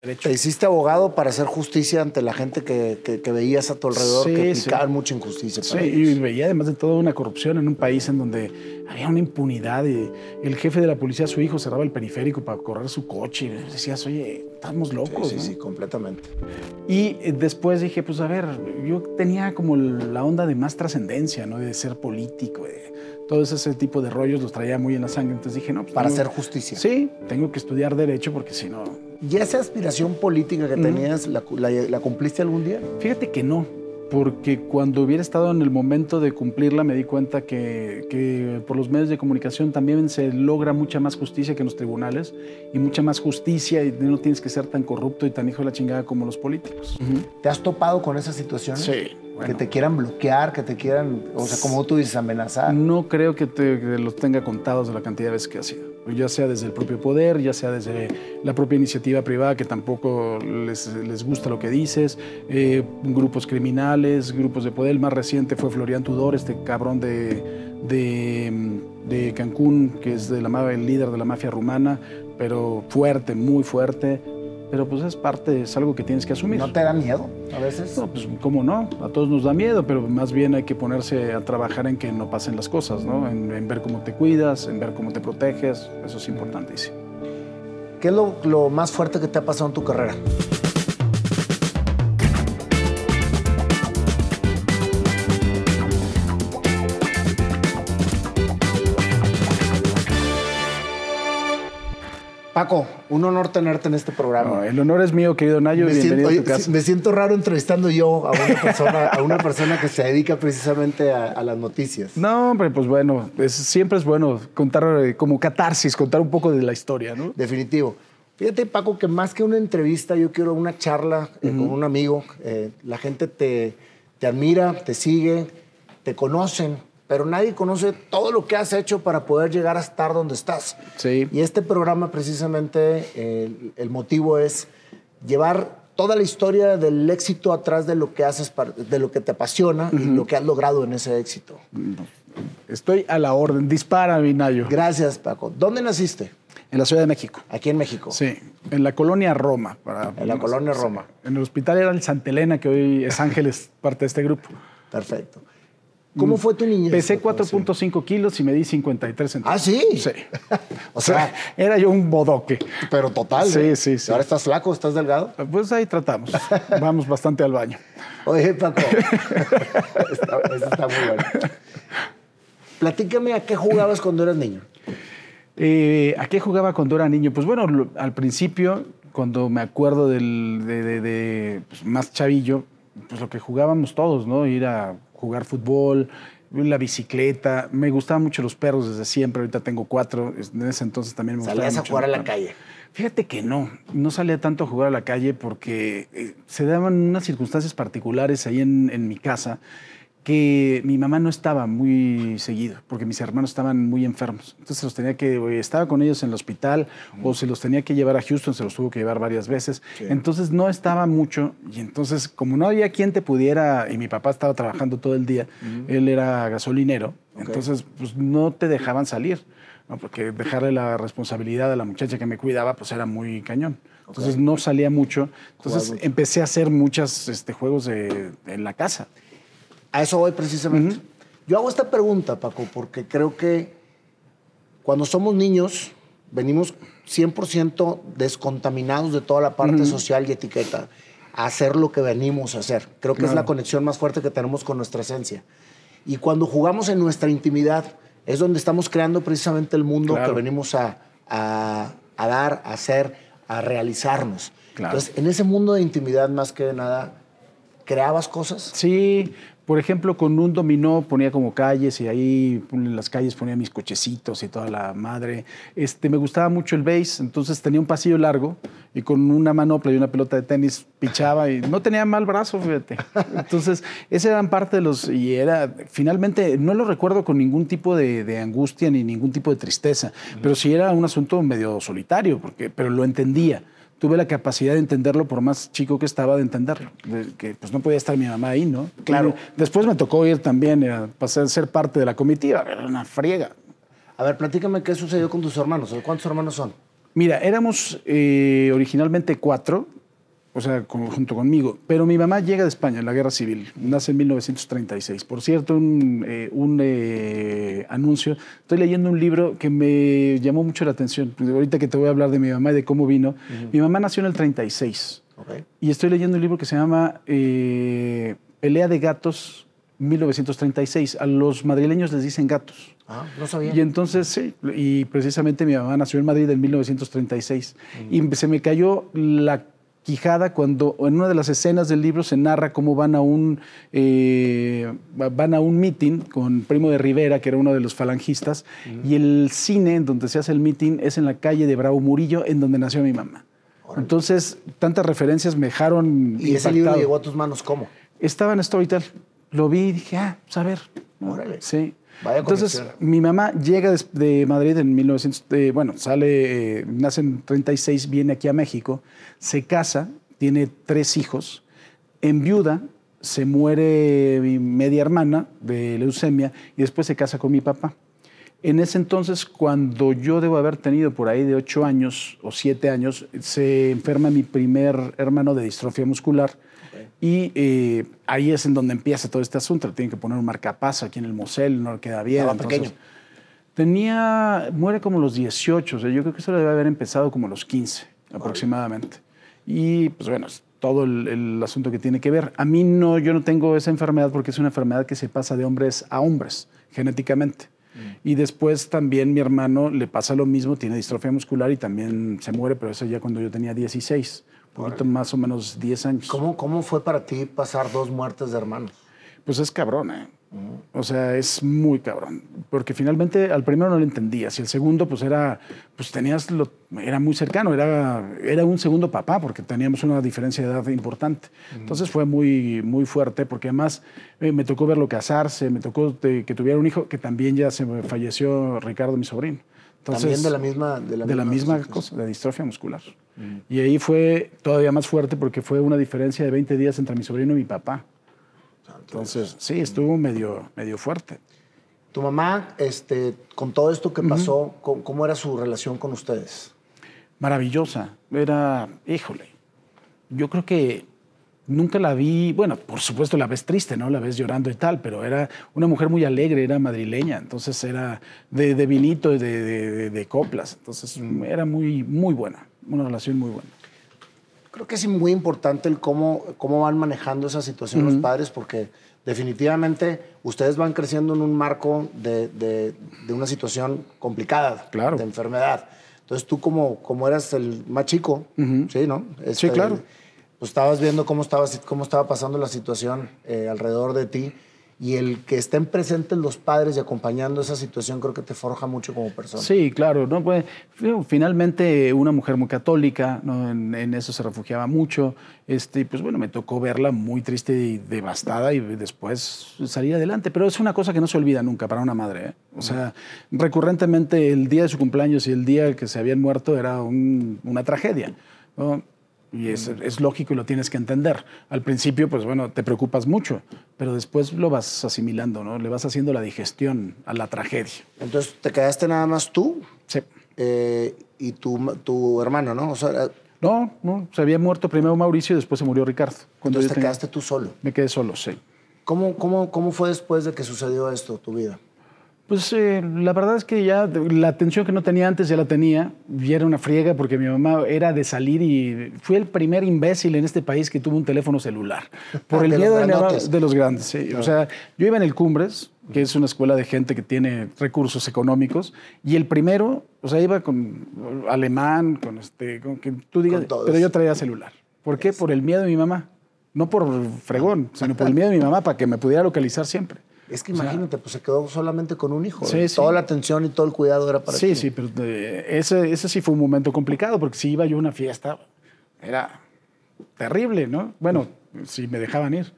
Te hiciste abogado para hacer justicia ante la gente que, que, veías a tu alrededor que aplicaban mucha injusticia. sí, y veía además de todo una corrupción en un país en donde había una impunidad. Y el jefe de la policía, su hijo, cerraba el periférico para correr su coche. Y decías, oye, estamos locos. Sí, sí, completamente. Y eh, después dije, pues a ver, yo tenía como la onda de más trascendencia, ¿no? De ser político, de todo ese tipo de rollos los traía muy en la sangre. Entonces dije, no, pues. Para hacer justicia. Sí, tengo que estudiar Derecho porque si no ¿Y esa aspiración política que tenías, la, cumpliste algún día? Fíjate que no, porque cuando hubiera estado en el momento de cumplirla me di cuenta que, que, por los medios de comunicación también se logra mucha más justicia que en los tribunales y mucha más justicia y no tienes que ser tan corrupto y tan hijo de la chingada como los políticos. ¿Te has topado con esa situación? Sí. Que te quieran bloquear, que te quieran, o sea, como tú dices, amenazar. No creo que, te, que los tenga contados de la cantidad de veces que ha sido ya sea desde el propio poder, ya sea desde la propia iniciativa privada que tampoco les, les gusta lo que dices, eh, grupos criminales, grupos de poder. El más reciente fue Florian Tudor, este cabrón de, de, de Cancún, que es de la, el líder de la mafia rumana, pero fuerte, muy fuerte pero pues es parte, es algo que tienes que asumir. ¿No te da miedo a veces? No, pues cómo no, a todos nos da miedo, pero más bien hay que ponerse a trabajar en que no pasen las cosas, ¿no? En, ver cómo te cuidas, en ver cómo te proteges, eso es importantísimo. ¿Qué es lo, lo más fuerte que te ha pasado en tu carrera? Paco, un honor tenerte en este programa. el honor es mío, querido Nayo. Me bienvenido siento, a tu casa. Me siento raro entrevistando yo a una persona, a una persona que se dedica precisamente a, las noticias. No, hombre, pues bueno, siempre es bueno contar eh, como catarsis, contar un poco de la historia, ¿no? Definitivo. Fíjate, Paco, que más que una entrevista, yo quiero una charla eh, con un amigo. Eh, la gente te, te admira, te sigue, te conocen pero nadie conoce todo lo que has hecho para poder llegar a estar donde estás. Sí. Y este programa precisamente el, motivo es llevar toda la historia del éxito atrás de lo que haces, de lo que te apasiona y lo que has logrado en ese éxito. Estoy a la orden. Dispara, Vinayo. Gracias, Paco. ¿Dónde naciste? En la Ciudad de México. Aquí en México. Sí, en la colonia Roma. Para, en la colonia Roma. En el hospital era el Santa Elena, que hoy es Ángeles, parte de este grupo. Perfecto. ¿Cómo fue tu niñez? Pesé 4.5 kilos y me di 53 centímetros. ¿Ah, sí? Sí. o sea, era yo un bodoque. Pero total. Sí, ¿eh? sí, sí. ¿Ahora estás flaco? ¿Estás delgado? Pues ahí tratamos. Vamos bastante al baño. Oye, Paco. Eso está muy bueno. Platícame a qué jugabas cuando eras niño. Eh, ¿A qué jugaba cuando era niño? Pues bueno, al principio, cuando me acuerdo del, de, pues, más chavillo, pues lo que jugábamos todos, ¿no? Ir a jugar fútbol, la bicicleta. Me gustaban mucho los perros desde siempre. Ahorita tengo cuatro. En ese entonces también me gustaba. ¿Salías a jugar a la calle? Fíjate que no. No salía tanto a jugar a la calle porque eh, se daban unas circunstancias particulares ahí en, en mi casa que mi mamá no estaba muy seguido, porque mis hermanos estaban muy enfermos. Entonces los tenía que, estaba con ellos en el hospital o se los tenía que llevar a Houston, se los tuvo que llevar varias veces. Entonces no estaba mucho y entonces como no había quien te pudiera, y mi papá estaba trabajando todo el día, él era gasolinero, entonces pues no te dejaban salir, porque dejarle la responsabilidad a la muchacha que me cuidaba pues era muy cañón. Entonces no salía mucho. Entonces empecé a hacer muchos este, juegos en la casa. A eso voy precisamente. Yo hago esta pregunta, Paco, porque creo que cuando somos niños venimos 100% descontaminados de toda la parte social y etiqueta a hacer lo que venimos a hacer. Creo que es la conexión más fuerte que tenemos con nuestra esencia. Y cuando jugamos en nuestra intimidad es donde estamos creando precisamente el mundo que venimos a, a, dar, a hacer, a realizarnos. Entonces, en ese mundo de intimidad más que nada, ¿creabas cosas? Sí, por ejemplo, con un dominó ponía como calles y ahí en las calles ponía mis cochecitos y toda la madre. Este, me gustaba mucho el base, entonces tenía un pasillo largo y con una manopla y una pelota de tenis pichaba y no tenía mal brazo, fíjate. Entonces, ese eran parte de los... Y era, finalmente, no lo recuerdo con ningún tipo de, angustia ni ningún tipo de tristeza, pero sí era un asunto medio solitario, porque, pero lo entendía tuve la capacidad de entenderlo por más chico que estaba de entenderlo, que pues no podía estar mi mamá ahí, ¿no? Claro. después me tocó ir también a pasar a ser parte de la comitiva, era una friega. A ver, platícame qué sucedió con tus hermanos, ¿cuántos hermanos son? Mira, éramos eh, originalmente cuatro, o sea, junto conmigo, pero mi mamá llega de España en la guerra civil, nace en 1936. Por cierto, un, eh, eh, anuncio, estoy leyendo un libro que me llamó mucho la atención, ahorita que te voy a hablar de mi mamá y de cómo vino. Mi mamá nació en el 36 y estoy leyendo un libro que se llama Pelea de Gatos 1936. A los madrileños les dicen gatos. Ah, no sabía. Y entonces, sí, y precisamente mi mamá nació en Madrid en 1936. Y se me cayó la quijada cuando en una de las escenas del libro se narra cómo van a un eh, van a un meeting con Primo de Rivera, que era uno de los falangistas, y el cine en donde se hace el meeting es en la calle de Bravo Murillo, en donde nació mi mamá. Entonces, tantas referencias me dejaron. ¿Y ese libro llegó a tus manos cómo? Estaba en Storytel. Lo vi y dije, ah, pues a ver. Órale. Sí. Vaya Entonces, mi mamá llega de, Madrid en 1900, bueno, sale, eh, nace en 36, viene aquí a México, se casa, tiene tres hijos, en viuda, se muere mi media hermana de leucemia y después se casa con mi papá. En ese entonces, cuando yo debo haber tenido por ahí de ocho años o siete años, se enferma mi primer hermano de distrofia muscular y eh, ahí es en donde empieza todo este asunto. Tienen que poner un marcapaso aquí en el Mosel, no le queda bien. Estaba pequeño. Tenía, muere como los 18, o sea, yo creo que eso debe haber empezado como los 15 aproximadamente. Y pues bueno, es todo el, asunto que tiene que ver. A mí no, yo no tengo esa enfermedad porque es una enfermedad que se pasa de hombres a hombres genéticamente. Mm. Y después también mi hermano le pasa lo mismo, tiene distrofia muscular y también se muere, pero eso ya cuando yo tenía 16 poquito más o menos 10 años. ¿Cómo, ¿Cómo fue para ti pasar dos muertes de hermanos? Pues es cabrón, ¿eh? O sea, es muy cabrón. Porque finalmente al primero no lo entendías y el segundo, pues era, pues tenías, lo, era muy cercano, era, era un segundo papá porque teníamos una diferencia de edad importante. Entonces fue muy, muy fuerte porque además eh, me tocó verlo casarse, me tocó que tuviera un hijo que también ya se falleció Ricardo, mi sobrino. También de la misma... De la, misma, cosa, de distrofia muscular. Mm. Y ahí fue todavía más fuerte porque fue una diferencia de 20 días entre mi sobrino y mi papá. Entonces, sí, estuvo medio, medio fuerte. Tu mamá, este, con todo esto que pasó, ¿cómo, era su relación con ustedes? Maravillosa. Era, híjole, yo creo que nunca la vi, bueno, por supuesto la ves triste, ¿no? La ves llorando y tal, pero era una mujer muy alegre, era madrileña, entonces era de, de vinito, de, de, de, coplas, entonces era muy, muy buena, una relación muy buena. Creo que es muy importante el cómo, cómo van manejando esa situación los padres, porque definitivamente ustedes van creciendo en un marco de, una situación complicada, claro. de enfermedad. Entonces tú como, como eras el más chico, ¿sí, no? sí, este, claro pues estabas viendo cómo estaba, cómo estaba pasando la situación eh, alrededor de ti y el que estén presentes los padres y acompañando esa situación creo que te forja mucho como persona. Sí, claro. ¿no? Pues, finalmente una mujer muy católica, ¿no? en, eso se refugiaba mucho. Este, pues bueno, me tocó verla muy triste y devastada y después salir adelante. Pero es una cosa que no se olvida nunca para una madre. ¿eh? O sea, recurrentemente el día de su cumpleaños y el día que se habían muerto era una tragedia. ¿no? Y es, lógico y lo tienes que entender. Al principio, pues bueno, te preocupas mucho, pero después lo vas asimilando, ¿no? Le vas haciendo la digestión a la tragedia. Entonces, ¿te quedaste nada más tú? Sí. Eh, y tu, tu hermano, ¿no? O sea, no, no, se había muerto primero Mauricio y después se murió Ricardo. Cuando Entonces te quedaste tú solo. Me quedé solo, sí. ¿Cómo, cómo, ¿Cómo fue después de que sucedió esto, tu vida? Pues eh, la verdad es que ya la atención que no tenía antes ya la tenía y era una friega porque mi mamá era de salir y fui el primer imbécil en este país que tuvo un teléfono celular por el miedo de, los grandes. Sí. O sea, yo iba en el Cumbres, que es una escuela de gente que tiene recursos económicos y el primero, o sea, iba con alemán, con este, con que tú digas, pero yo traía celular. ¿Por qué? Por el miedo de mi mamá. No por fregón, sino por el miedo de mi mamá para que me pudiera localizar siempre. Es que imagínate, pues se quedó solamente con un hijo. Sí, Toda la atención y todo el cuidado era para Sí, sí, pero eh, ese, ese sí fue un momento complicado, porque si iba yo a una fiesta, era terrible, ¿no? Bueno, si me dejaban ir.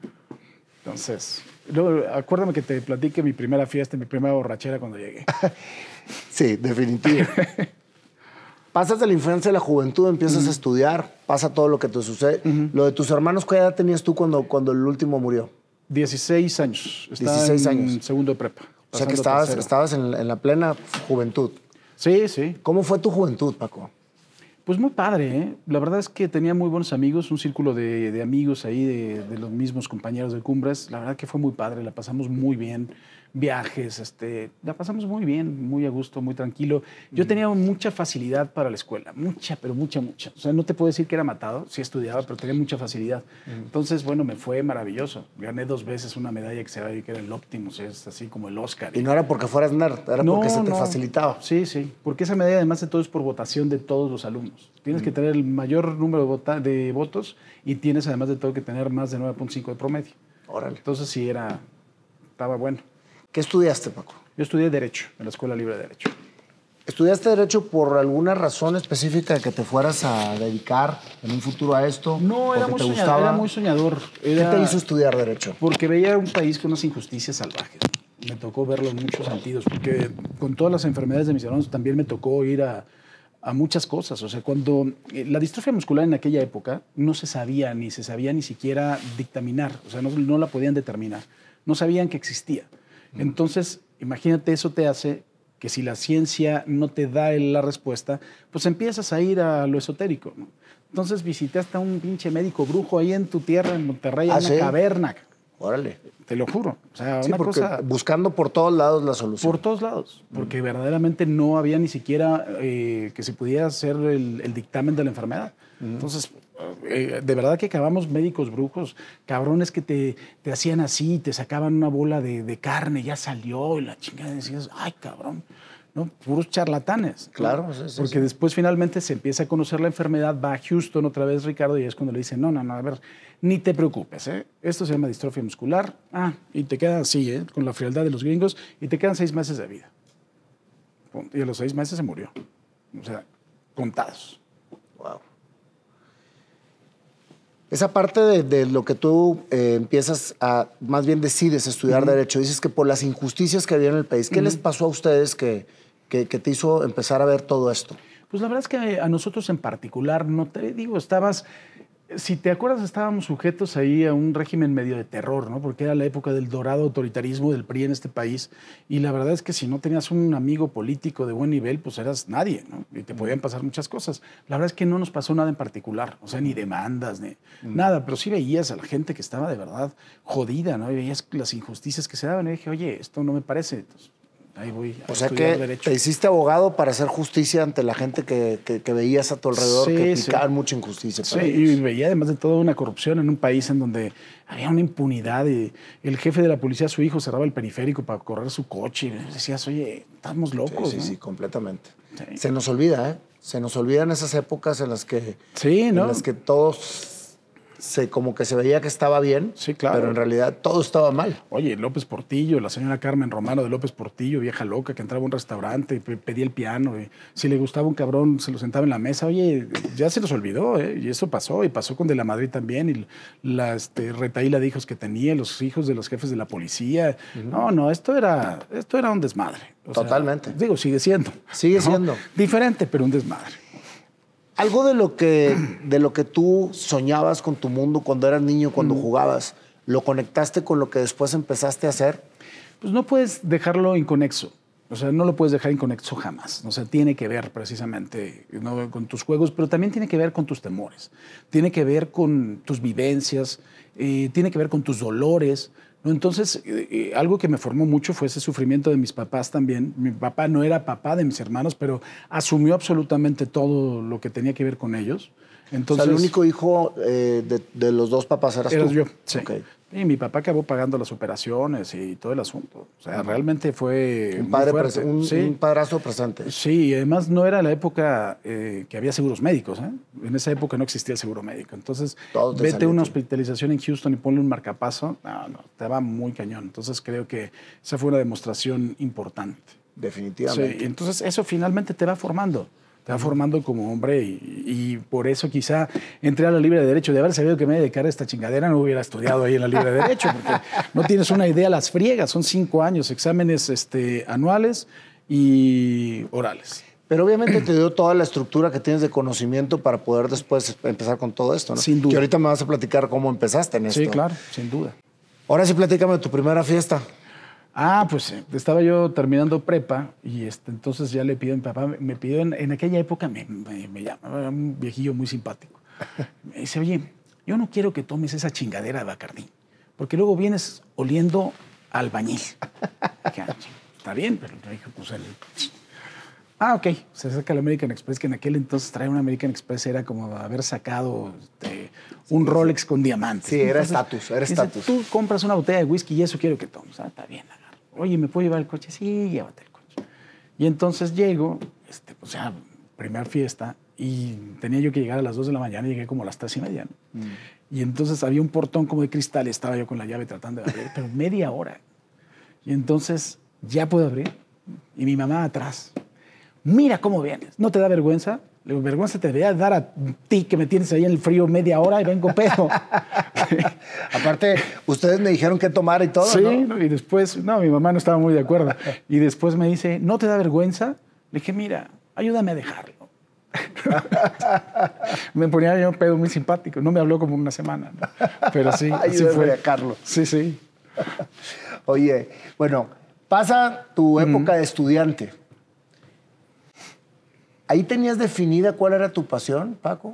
Entonces, luego, acuérdame que te platiqué mi primera fiesta, mi primera borrachera cuando llegué. sí, definitivo. Pasas de la infancia a la juventud, empiezas a estudiar, pasa todo lo que te sucede. Lo de tus hermanos, ¿qué edad tenías tú cuando, cuando el último murió? 16 años. Estaba 16 años. En segundo de prepa. O sea que estabas, estabas en, la plena juventud. Sí, sí. ¿Cómo fue tu juventud, Paco? Pues muy padre, ¿eh? La verdad es que tenía muy buenos amigos, un círculo de, de amigos ahí, de, de, los mismos compañeros de Cumbres. La verdad que fue muy padre, la pasamos muy bien viajes, este, la pasamos muy bien, muy a gusto, muy tranquilo. Yo tenía mucha facilidad para la escuela, mucha, pero mucha, mucha. O sea, no te puedo decir que era matado, sí estudiaba, pero tenía mucha facilidad. Entonces, bueno, me fue maravilloso. Gané dos veces una medalla que se ve que era el Optimus, es así como el Oscar. Y no era porque fueras nerd, era porque se te facilitaba. Sí, sí, porque esa medalla además de todo es por votación de todos los alumnos. Tienes que tener el mayor número de, de votos y tienes además de todo que tener más de 9.5 de promedio. Órale. Entonces sí era, estaba bueno. ¿Qué estudiaste, Paco? Yo estudié Derecho, en la Escuela Libre de Derecho. ¿Estudiaste Derecho por alguna razón específica de que te fueras a dedicar en un futuro a esto? No, era muy, te soñador, era muy soñador. ¿Qué te hizo estudiar Derecho? Porque veía un país con unas injusticias salvajes. Me tocó verlo en muchos sentidos, porque con todas las enfermedades de mis hermanos también me tocó ir a, a muchas cosas. O sea, cuando eh, la distrofia muscular en aquella época no se sabía, ni se sabía ni siquiera dictaminar, o sea, no, no la podían determinar, no sabían que existía. Entonces, imagínate, eso te hace que si la ciencia no te da la respuesta, pues empiezas a ir a lo esotérico. Entonces visité hasta un pinche médico brujo ahí en tu tierra, en Monterrey, en ah, una caverna. Órale. Te lo juro. O sea, una cosa, buscando por todos lados la solución. Por todos lados. Porque verdaderamente no había ni siquiera eh, que se pudiera hacer el, dictamen de la enfermedad. Entonces, eh, de verdad que acabamos médicos brujos, cabrones que te, te hacían así, te sacaban una bola de, de, carne, ya salió, y la chingada decías, ay, cabrón. ¿no? Puros charlatanes. Claro, porque después finalmente se empieza a conocer la enfermedad, va a Houston otra vez Ricardo y es cuando le dicen, no, no, no, a ver, ni te preocupes, ¿eh? esto se llama distrofia muscular, ah, y te queda así, ¿eh? con la frialdad de los gringos, y te quedan seis meses de vida. Y a los seis meses se murió. O sea, contados. Wow. Esa parte de, lo que tú eh, empiezas a, más bien decides estudiar Derecho, dices que por las injusticias que había en el país, ¿qué les pasó a ustedes que, que, que, te hizo empezar a ver todo esto? Pues la verdad es que a nosotros en particular, no te digo, estabas si te acuerdas, estábamos sujetos ahí a un régimen medio de terror, ¿no? Porque era la época del dorado autoritarismo del PRI en este país. Y la verdad es que si no tenías un amigo político de buen nivel, pues eras nadie, ¿no? Y te podían pasar muchas cosas. La verdad es que no nos pasó nada en particular, o sea, ni demandas, ni nada. Pero sí veías a la gente que estaba de verdad jodida, ¿no? Y veías las injusticias que se daban. Y dije, oye, esto no me parece. Entonces, ahí voy. A o sea que te hiciste abogado para hacer justicia ante la gente que, que, veías a tu alrededor que aplicaban mucha injusticia. sí, y veía además de todo una corrupción en un país en donde había una impunidad. Y el jefe de la policía, su hijo, cerraba el periférico para correr su coche. Y decías, oye, estamos locos. Sí, sí, completamente. Se nos olvida, ¿eh? Se nos olvidan esas épocas en las que, sí, ¿no? en las que todos se, como que se veía que estaba bien, sí, claro. pero en realidad todo estaba mal. Oye, López Portillo, la señora Carmen Romano de López Portillo, vieja loca, que entraba a un restaurante y pedía el piano. Y si le gustaba un cabrón, se lo sentaba en la mesa. Oye, ya se los olvidó, ¿eh? Y eso pasó, y pasó con De la Madrid también, y la este, retaíla de hijos que tenía, los hijos de los jefes de la policía. No, no, esto era, esto era un desmadre. Totalmente. digo, sigue siendo. Sigue siendo. Diferente, pero un desmadre. Algo de lo, que, de lo que tú soñabas con tu mundo cuando eras niño, cuando jugabas, ¿lo conectaste con lo que después empezaste a hacer? Pues no puedes dejarlo inconexo. O sea, no lo puedes dejar inconexo jamás. O sea, tiene que ver precisamente con tus juegos, pero también tiene que ver con tus temores. Tiene que ver con tus vivencias, eh, tiene que ver con tus dolores. Entonces, eh, eh, algo que me formó mucho fue ese sufrimiento de mis papás también. Mi papá no era papá de mis hermanos, pero asumió absolutamente todo lo que tenía que ver con ellos. Entonces, o sea, el único hijo eh, de, los dos papás eras, eras tú. yo, sí. Y mi papá acabó pagando las operaciones y todo el asunto. O sea, realmente fue. Un, padre un, padrastro presente. Sí, y además no era la época que había seguros médicos. ¿eh? En esa época no existía el seguro médico. Entonces, vete a una hospitalización en Houston y ponle un marcapaso. No, no, te va muy cañón. Entonces, creo que esa fue una demostración importante. Definitivamente. Sí, entonces eso finalmente te va formando te va formando como hombre y, por eso quizá entré a la Libre de Derecho. De haber sabido que me dedicara a esta chingadera, no hubiera estudiado ahí en la Libre de Derecho, porque no tienes una idea las friegas. Son cinco años, exámenes este, anuales y orales. Pero obviamente te dio toda la estructura que tienes de conocimiento para poder después empezar con todo esto, ¿no? Sin duda. Y ahorita me vas a platicar cómo empezaste en esto. Sí, claro, sin duda. Ahora sí, platícame de tu primera fiesta. Ah, pues eh, estaba yo terminando prepa y este, entonces ya le pido a mi papá, me pidió en, en aquella época, me, me, me llamaba un viejillo muy simpático. Me dice, oye, yo no quiero que tomes esa chingadera de Bacardí, porque luego vienes oliendo albañil. Dije, "Ah, Está bien, pero le dije, pues el... Ah, ok. Se saca el American Express, que en aquel entonces traer un American Express era como haber sacado este, un Rolex con diamantes. Sí, era estatus, era estatus. Tú compras una botella de whisky y eso quiero que tomes. Ah, está bien. Oye, ¿me puedo llevar el coche? Sí, llévate el coche. Y entonces llego, este, pues ya, primer fiesta, y tenía yo que llegar a las 2 de la mañana y llegué como a las 3 y media. ¿no? Y entonces había un portón como de cristal estaba yo con la llave tratando de abrir, pero media hora. Y entonces ya puedo abrir. Y mi mamá atrás. Mira cómo vienes. ¿No te da vergüenza? Le digo, vergüenza te debería dar a ti que me tienes ahí en el frío media hora y vengo pedo. Aparte, ustedes me dijeron qué tomar y todo, sí, ¿no? y después, no, mi mamá no estaba muy de acuerdo. Y después me dice, ¿no te da vergüenza? Le dije, mira, ayúdame a dejarlo. me ponía yo pedo muy simpático. No me habló como una semana. ¿no? Pero sí, así fue. a dejarlo. Sí, sí. Oye, bueno, pasa tu época de estudiante. ¿Ahí tenías definida cuál era tu pasión, Paco?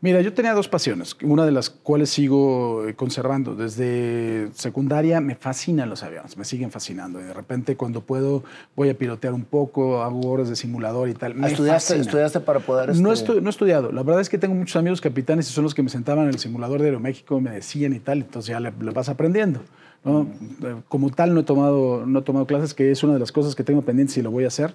Mira, yo tenía dos pasiones, una de las cuales sigo eh, conservando. Desde secundaria me fascinan los aviones, me siguen fascinando. Y de repente cuando puedo voy a pilotear un poco, hago horas de simulador y tal. Me ¿Estudiaste, fascina. estudiaste para poder... No, este, estu- no he estudiado. La verdad es que tengo muchos amigos capitanes y son los que me sentaban en el simulador de Aeroméxico, me decían y tal, entonces ya le, le vas aprendiendo. ¿no? Eh, Como tal, no he, tomado, no he tomado clases, que es una de las cosas que tengo pendientes y lo voy a hacer.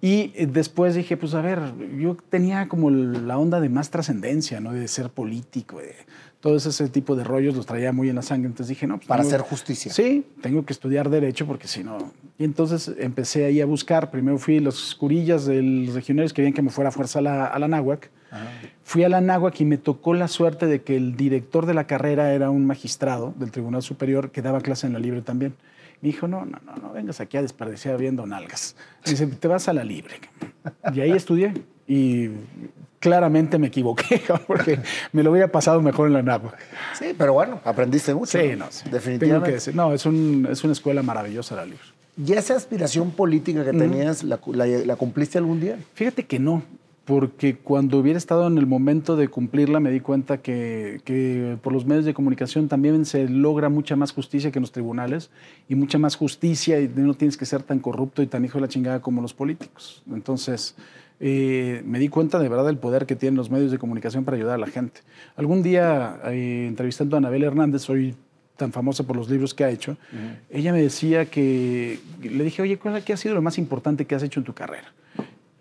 Y eh, después dije, pues a ver, yo tenía como la onda de más trascendencia, ¿no? De ser político, de todo ese tipo de rollos los traía muy en la sangre. Entonces dije, no, pues Para tengo- hacer justicia. Sí, tengo que estudiar Derecho porque si no. Y entonces empecé ahí a buscar. Primero fui los curillas de los regionales querían que me fuera a fuerza a la, a la náhuac. Fui a la náhuac y me tocó la suerte de que el director de la carrera era un magistrado del Tribunal Superior que daba clase en la libre también. Me dijo, no, no, no, no vengas aquí a desperdiciar viendo nalgas. Me dice, te vas a la libre. Y ahí estudié. Y claramente me equivoqué, porque me lo hubiera pasado mejor en la náhuac. Sí, pero bueno, aprendiste mucho. Sí, no, sí. Tengo que Definitivamente. decir, no, es, un, es una escuela maravillosa la libre. ¿Y esa aspiración política que tenías, la, la- la cumpliste algún día? Fíjate que no, porque cuando hubiera estado en el momento de cumplirla me di cuenta que, que por los medios de comunicación también se logra mucha más justicia que en los tribunales y mucha más justicia y no tienes que ser tan corrupto y tan hijo de la chingada como los políticos. Entonces eh, me di cuenta de verdad del poder que tienen los medios de comunicación para ayudar a la gente. Algún día eh, entrevistando a Anabel Hernández, hoy tan famosa por los libros que ha hecho, ella me decía que, le dije, oye, ¿cuál- ¿qué ha sido lo más importante que has hecho en tu carrera?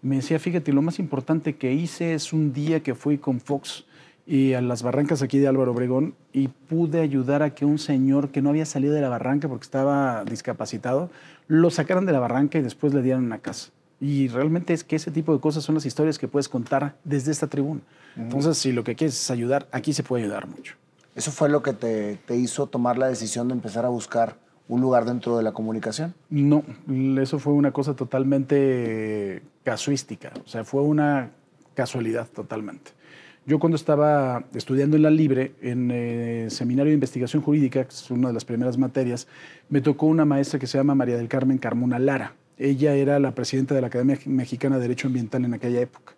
Me decía, fíjate, lo más importante que hice es un día que fui con Fox y a las barrancas aquí de Álvaro Obregón y pude ayudar a que un señor que no había salido de la barranca porque estaba discapacitado, lo sacaran de la barranca y después le dieran una casa. Y realmente es que ese tipo de cosas son las historias que puedes contar desde esta tribuna. Entonces, si lo que quieres es ayudar, aquí se puede ayudar mucho. ¿Eso fue lo que te, te hizo tomar la decisión de empezar a buscar un lugar dentro de la comunicación? No, eso fue una cosa totalmente casuística, o sea, fue una casualidad totalmente. Yo cuando estaba estudiando en la Libre, en eh, Seminario de Investigación Jurídica, que es una de las primeras materias, me tocó una maestra que se llama María del Carmen Carmona Lara. Ella era la presidenta de la Academia Mexicana de Derecho Ambiental en aquella época.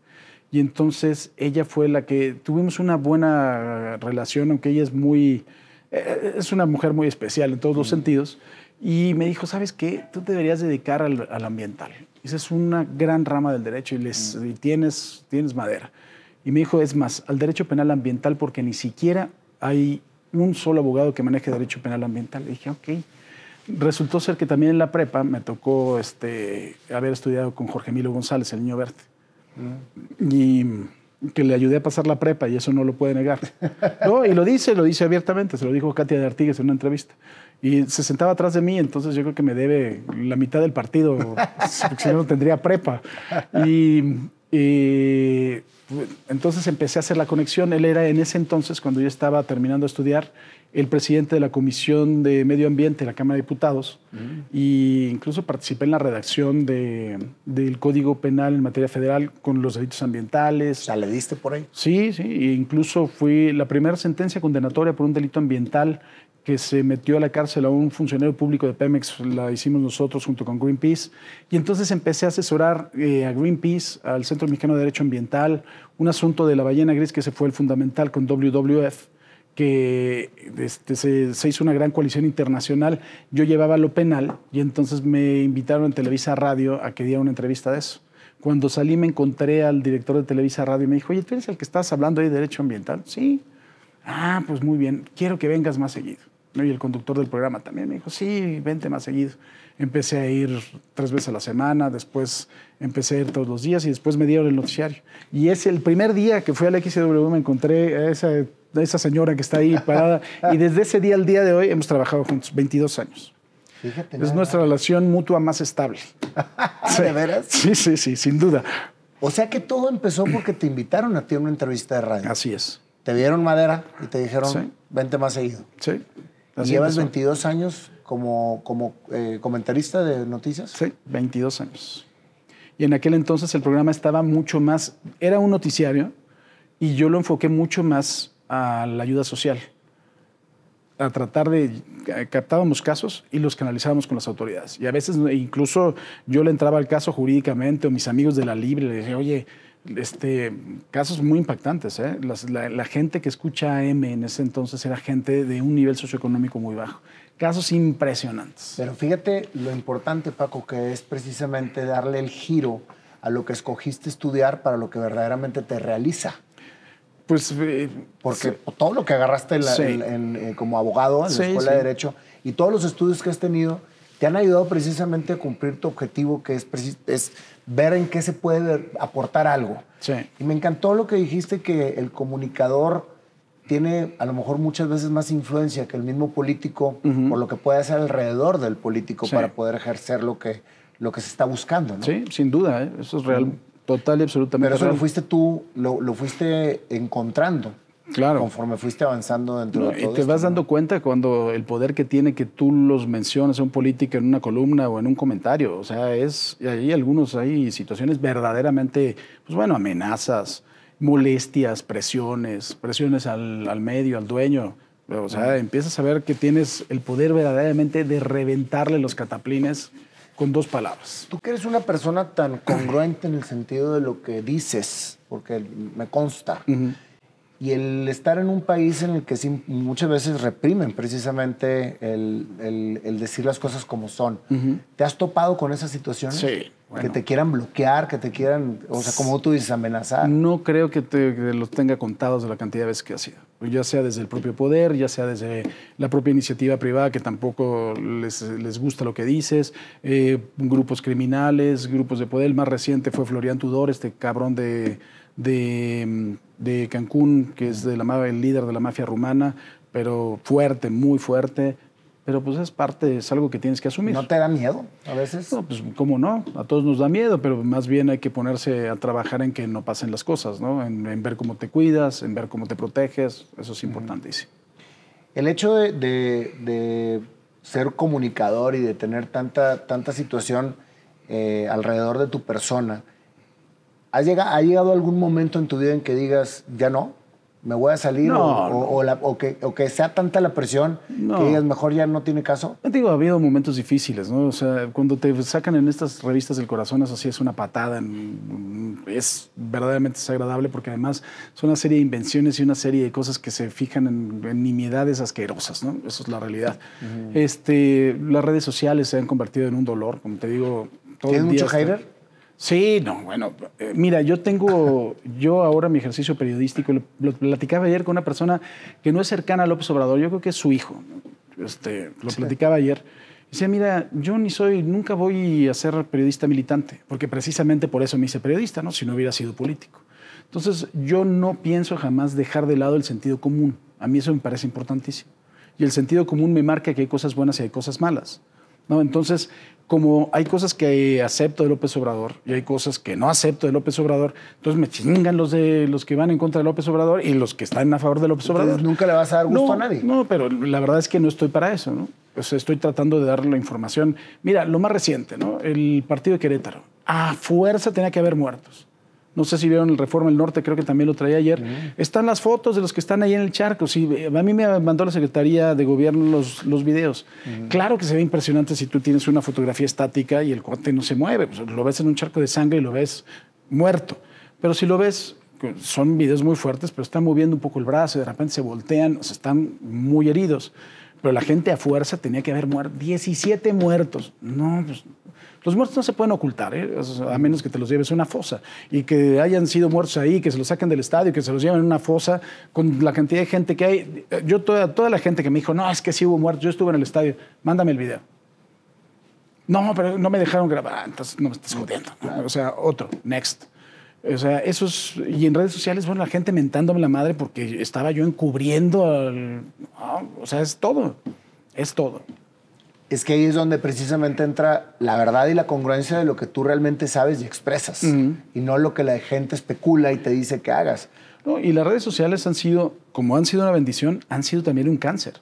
Y entonces ella fue la que tuvimos una buena relación, aunque ella es muy, eh, es una mujer muy especial en todos los sentidos. Y me dijo, ¿sabes qué? Tú te deberías dedicar al, al ambiental. Esa es una gran rama del derecho y, les, y tienes, tienes madera. Y me dijo, es más, al derecho penal ambiental porque ni siquiera hay un solo abogado que maneje derecho penal ambiental. Y dije, ok. Resultó ser que también en la prepa me tocó este, haber estudiado con Jorge Emilio González, el niño verde y que le ayudé a pasar la prepa y eso no lo puede negar. No, y lo dice, lo dice abiertamente, se lo dijo Katia de Artigues en una entrevista. Y se sentaba atrás de mí, entonces yo creo que me debe la mitad del partido, porque si no, no tendría prepa. Y, y, entonces empecé a hacer la conexión. Él era en ese entonces, cuando yo estaba terminando de estudiar, el presidente de la Comisión de Medio Ambiente de la Cámara de Diputados e incluso participé en la redacción de, del Código Penal en materia federal con los delitos ambientales. O sea, ¿le diste por ahí? Sí, sí, e incluso fui la primera sentencia condenatoria por un delito ambiental que se metió a la cárcel a un funcionario público de Pemex, la hicimos nosotros junto con Greenpeace. Y entonces empecé a asesorar eh, a Greenpeace, al Centro Mexicano de Derecho Ambiental, un asunto de la ballena gris que se fue el fundamental con WWF que este, se, hizo una gran coalición internacional. Yo llevaba lo penal y entonces me invitaron en Televisa Radio a que diera una entrevista de eso. Cuando salí me encontré al director de Televisa Radio y me dijo, oye, ¿tú eres el que estás hablando ahí de derecho ambiental? Sí. Ah, pues muy bien, quiero que vengas más seguido. Y el conductor del programa también me dijo, sí, vente más seguido. Empecé a ir tres veces a la semana, después empecé a ir todos los días y después me dieron el noticiario. Y es el primer día que fui al XW, me encontré a esa esa señora que está ahí parada. y desde ese día al día de hoy hemos trabajado juntos 22 años. Fíjate es nuestra relación mutua más estable. ¿De veras? Sí, sí, sí, sin duda. O sea que todo empezó porque te invitaron a ti a una entrevista de radio. Así es. Te vieron madera y te dijeron, vente más seguido. Sí. ¿Llevas 22 años como, como eh, comentarista de noticias? Sí, 22 años. Y en aquel entonces el programa estaba mucho más, era un noticiario y yo lo enfoqué mucho más a la ayuda social, a tratar de captábamos casos y los canalizábamos con las autoridades. Y a veces incluso yo le entraba al caso jurídicamente o mis amigos de la Libre le decía, oye, este, casos muy impactantes. ¿eh? la, gente que escucha AM en ese entonces era gente de un nivel socioeconómico muy bajo. Casos impresionantes. Pero fíjate lo importante, Paco, que es precisamente darle el giro a lo que escogiste estudiar para lo que verdaderamente te realiza. Pues. Eh, Porque todo lo que agarraste eh, como abogado en la Escuela de Derecho y todos los estudios que has tenido te han ayudado precisamente a cumplir tu objetivo, que es, es ver en qué se puede aportar algo. Y me encantó lo que dijiste, que el comunicador tiene a lo mejor muchas veces más influencia que el mismo político por lo que puede hacer alrededor del político para poder ejercer lo que, lo que se está buscando. Sí, sin duda, ¿eh? eso es real. Total y absolutamente. Pero eso lo fuiste tú, lo, fuiste encontrando. Claro. Conforme fuiste avanzando dentro de todo Y te vas dando cuenta cuando el poder que tiene que tú los mencionas en política en una columna o en un comentario. O sea, es. Y hay algunos, hay situaciones verdaderamente, pues bueno, amenazas, molestias, presiones, presiones al, al medio, al dueño. O sea, empiezas a ver que tienes el poder verdaderamente de reventarle los cataplines con dos palabras. Tú que eres una persona tan congruente en el sentido de lo que dices, porque me consta, y el estar en un país en el que muchas veces reprimen precisamente el, decir las cosas como son, ¿te has topado con esa situación? Sí. Que te quieran bloquear, que te quieran, o sea, como tú dices, amenazar. No creo que, te, los tenga contados de la cantidad de veces que ha sido. Ya sea desde el propio poder, ya sea desde la propia iniciativa privada, que tampoco les, les gusta lo que dices, eh, grupos criminales, grupos de poder. El más reciente fue Florian Tudor, este cabrón de, de, de Cancún, que es de la, el líder de la mafia rumana, pero fuerte, muy fuerte pero pues es parte, es algo que tienes que asumir. ¿No te da miedo a veces? No, pues cómo no, a todos nos da miedo, pero más bien hay que ponerse a trabajar en que no pasen las cosas, ¿no? En, ver cómo te cuidas, en ver cómo te proteges, eso es importantísimo. El hecho de, ser comunicador y de tener tanta, tanta situación eh, alrededor de tu persona, ¿ha llegado algún momento en tu vida en que digas, ya no? me voy a salir o, que, sea tanta la presión que digas mejor ya no tiene caso? Digo, ha habido momentos difíciles, ¿no? O sea, cuando te sacan en estas revistas del corazón, eso sí es una patada, es verdaderamente desagradable porque además son una serie de invenciones y una serie de cosas que se fijan en, nimiedades asquerosas, ¿no? Eso es la realidad. este, las redes sociales se han convertido en un dolor, como te digo. Todo ¿Tienes mucho hater? Sí, no, bueno, eh, mira, yo tengo, yo ahora mi ejercicio periodístico, lo, platicaba ayer con una persona que no es cercana a López Obrador, yo creo que es su hijo, este, lo platicaba ayer. Dice, mira, yo ni soy, nunca voy a ser periodista militante, porque precisamente por eso me hice periodista, ¿no? Si no hubiera sido político. Entonces, yo no pienso jamás dejar de lado el sentido común. A mí eso me parece importantísimo. Y el sentido común me marca que hay cosas buenas y hay cosas malas. ¿No? Entonces, como hay cosas que acepto de López Obrador y hay cosas que no acepto de López Obrador, entonces me chingan los de los que van en contra de López Obrador y los que están a favor de López Obrador. nunca le vas a dar gusto a nadie. No, pero la verdad es que no estoy para eso, ¿no? estoy tratando de darle la información. Mira, lo más reciente, ¿no? El partido de Querétaro. A fuerza tenía que haber muertos. No sé si vieron el Reforma del Norte, creo que también lo traía ayer. Están las fotos de los que están ahí en el charco. Sí, a mí me mandó la Secretaría de Gobierno los, los videos. Claro que se ve impresionante si tú tienes una fotografía estática y el cuate no se mueve. Pues, lo ves en un charco de sangre y lo ves muerto. Pero si lo ves, son videos muy fuertes, pero están moviendo un poco el brazo y de repente se voltean, o sea, están muy heridos. Pero la gente a fuerza tenía que haber muerto. 17 muertos. No, pues los muertos no se pueden ocultar, ¿eh? a menos que te los lleves a una fosa y que hayan sido muertos ahí, que se los saquen del estadio, que se los lleven a una fosa con la cantidad de gente que hay. Yo, toda, toda la gente que me dijo, no, es que sí hubo muertos, yo estuve en el estadio, mándame el video. No, pero no me dejaron grabar, entonces no me estás jodiendo. O sea, otro, next. O sea, esos. Y en redes sociales, bueno, la gente mentándome la madre porque estaba yo encubriendo al. o sea, es todo. Es todo es que ahí es donde precisamente entra la verdad y la congruencia de lo que tú realmente sabes y expresas, y no lo que la gente especula y te dice que hagas. No, y las redes sociales han sido, como han sido una bendición, han sido también un cáncer.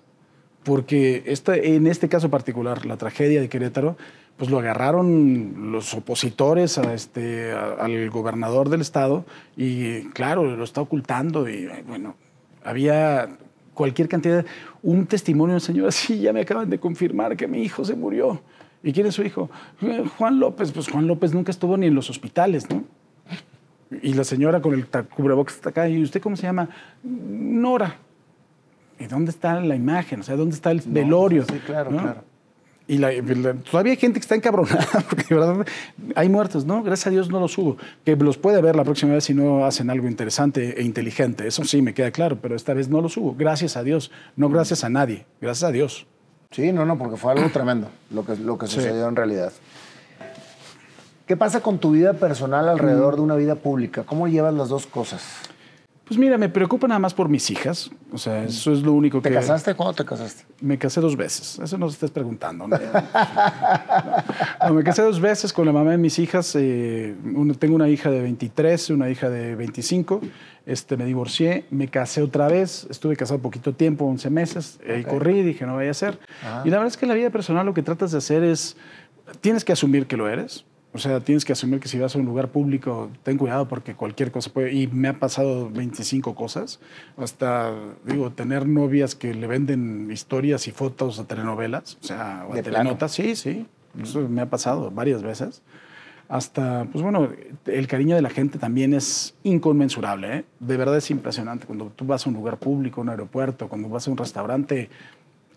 Porque este, en este caso particular, la tragedia de Querétaro, pues lo agarraron los opositores a este, al gobernador del estado y claro, lo está ocultando y bueno, había cualquier cantidad, un testimonio del Señor, sí, ya me acaban de confirmar que mi hijo se murió. ¿Y quién es su hijo? Eh, Juan López. Pues Juan López nunca estuvo ni en los hospitales, ¿no? Y la señora con el cubrebocas está acá. ¿Y usted cómo se llama? Nora. ¿Y dónde está la imagen? O sea, ¿dónde está el velorio? Sí, claro, claro. Y todavía hay gente que está encabronada, porque de verdad hay muertos, ¿no? Gracias a Dios no los hubo. Que los puede ver la próxima vez si no hacen algo interesante e inteligente. Eso sí me queda claro, pero esta vez no los hubo. Gracias a Dios. No gracias a nadie. Gracias a Dios. Sí, no, no, porque fue algo tremendo lo que, lo que sucedió en realidad. ¿Qué pasa con tu vida personal alrededor mm. de una vida pública? ¿Cómo llevas las dos cosas? Pues mira, me preocupa nada más por mis hijas. O sea, eso es lo único que. ¿Te casaste? ¿Cuándo te casaste? Me casé dos veces. Eso no se estés preguntando. me casé dos veces con la mamá de mis hijas. Eh, tengo una hija de 23, una hija de 25. Este, me divorcié, me casé otra vez. Estuve casado poquito tiempo, 11 meses. Y corrí, dije, no voy a hacer. Y la verdad es que en la vida personal lo que tratas de hacer es. Tienes que asumir que lo eres o sea, tienes que asumir que si vas a un lugar público, ten cuidado porque cualquier cosa puede... Y me ha pasado 25 cosas. Hasta, digo, tener novias que le venden historias y fotos a telenovelas, o sea, a telenotas. Sí, sí. Eso me ha pasado varias veces. Hasta, pues bueno, el cariño de la gente también es inconmensurable. ¿eh? De verdad es impresionante. Cuando tú vas a un lugar público, un aeropuerto, cuando vas a un restaurante,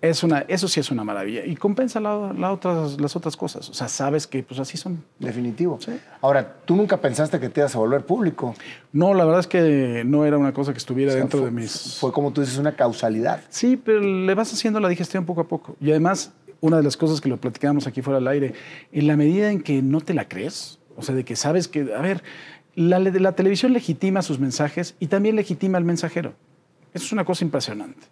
es una, eso sí es una maravilla. Y compensa la, otras, las otras cosas. O sea, sabes que pues así son. Definitivo. Ahora, ¿tú nunca pensaste que te ibas a volver público? No, la verdad es que no era una cosa que estuviera dentro de mis... Fue como tú dices, una causalidad. Sí, pero le vas haciendo la digestión poco a poco. Y además, una de las cosas que lo platicábamos aquí fuera del aire, en la medida en que no te la crees, o sea, de que sabes que, a ver, la, la televisión legitima sus mensajes y también legitima al mensajero. Eso es una cosa impresionante.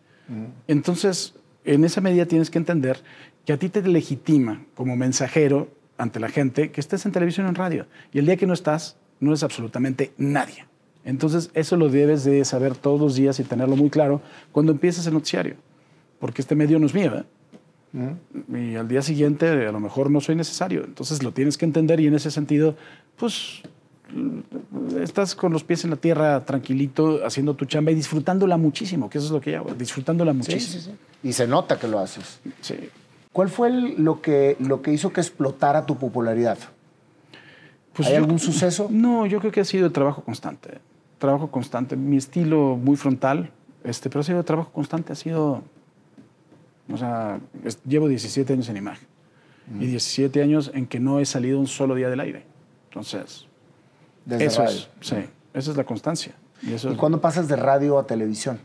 Entonces, en esa medida tienes que entender que a ti te legitima como mensajero ante la gente que estés en televisión o en radio. Y el día que no estás, no eres absolutamente nadie. Entonces, eso lo debes de saber todos los días y tenerlo muy claro cuando empieces el noticiario. Porque este medio no es mío. ¿eh? Y al día siguiente a lo mejor no soy necesario. Entonces lo tienes que entender y en ese sentido, pues estás con los pies en la tierra tranquilito haciendo tu chamba y disfrutándola muchísimo, que eso es lo que hago, disfrutándola muchísimo. Sí, sí, sí. Y se nota que lo haces. Sí. ¿Cuál fue lo, que, lo que hizo que explotara tu popularidad? Pues ¿Hay algún suceso? No, yo creo que ha sido el trabajo constante. Trabajo constante. Mi estilo muy frontal, este, pero ha sido trabajo constante. Ha sido. O sea, llevo 17 años en imagen. Y 17 años en que no he salido un solo día del aire. Entonces, eso Es, sí, esa es la constancia. ¿Y, eso cuándo pasas de radio a televisión?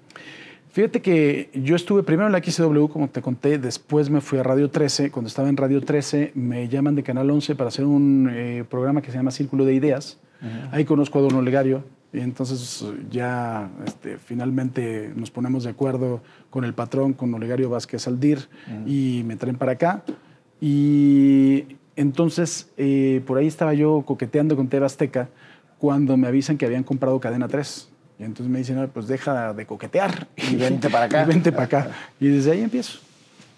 Fíjate que yo estuve primero en la XW, como te conté, después me fui a Radio 13. Cuando estaba en Radio 13, me llaman de Canal 11 para hacer un eh, programa que se llama Círculo de Ideas. Ahí conozco a Don Olegario y entonces ya este, finalmente nos ponemos de acuerdo con el patrón, con Olegario Vázquez Aldir, y me traen para acá. Y entonces, eh, por ahí estaba yo coqueteando con TV Azteca cuando me avisan que habían comprado Cadena 3. Y entonces me dicen, pues deja de coquetear. Y vente para acá. Y vente para acá. Y desde ahí empiezo.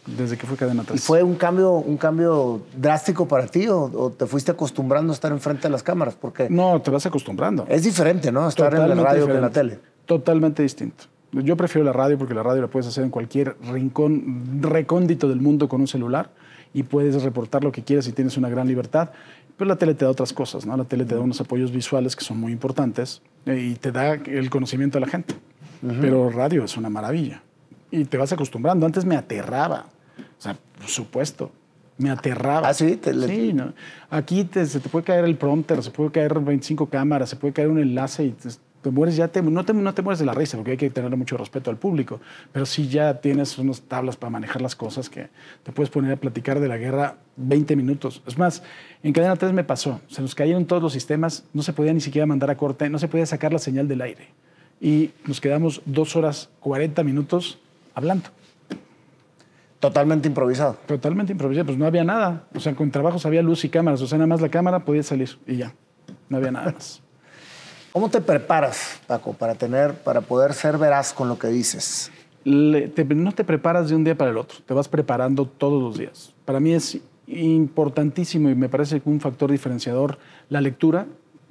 Desde que fue Cadena 3. ¿Y fue un cambio, un cambio drástico para ti o, te fuiste acostumbrando a estar enfrente de las cámaras? Porque no, te vas acostumbrando. Es diferente, ¿no? Estar en la radio que en la tele. Totalmente distinto. Yo prefiero la radio porque la radio la puedes hacer en cualquier rincón recóndito del mundo con un celular y puedes reportar lo que quieras y tienes una gran libertad. Pero la tele te da otras cosas, ¿no? La tele te da unos apoyos visuales que son muy importantes eh, y te da el conocimiento a la gente. Pero radio es una maravilla. Y te vas acostumbrando. Antes me aterraba. O sea, por supuesto. Me aterraba. ¿Ah, sí? Sí, ¿no? Aquí se te puede caer el prompter, se puede caer 25 cámaras, se puede caer un enlace y te mueres ya, te, no, te, no te mueres de la risa, porque hay que tener mucho respeto al público, pero sí ya tienes unas tablas para manejar las cosas que te puedes poner a platicar de la guerra 20 minutos. Es más, en Cadena 3 me pasó, se nos cayeron todos los sistemas, no se podía ni siquiera mandar a corte, no se podía sacar la señal del aire. Y nos quedamos dos horas 40 minutos hablando. Totalmente improvisado. Totalmente improvisado, pues no había nada. O sea, con trabajos había luz y cámaras, o sea, nada más la cámara podía salir y ya, no había nada más. ¿Cómo te preparas, Paco, para, tener, para poder ser veraz con lo que dices? no te preparas de un día para el otro, te vas preparando todos los días. Para mí es importantísimo y me parece un factor diferenciador la lectura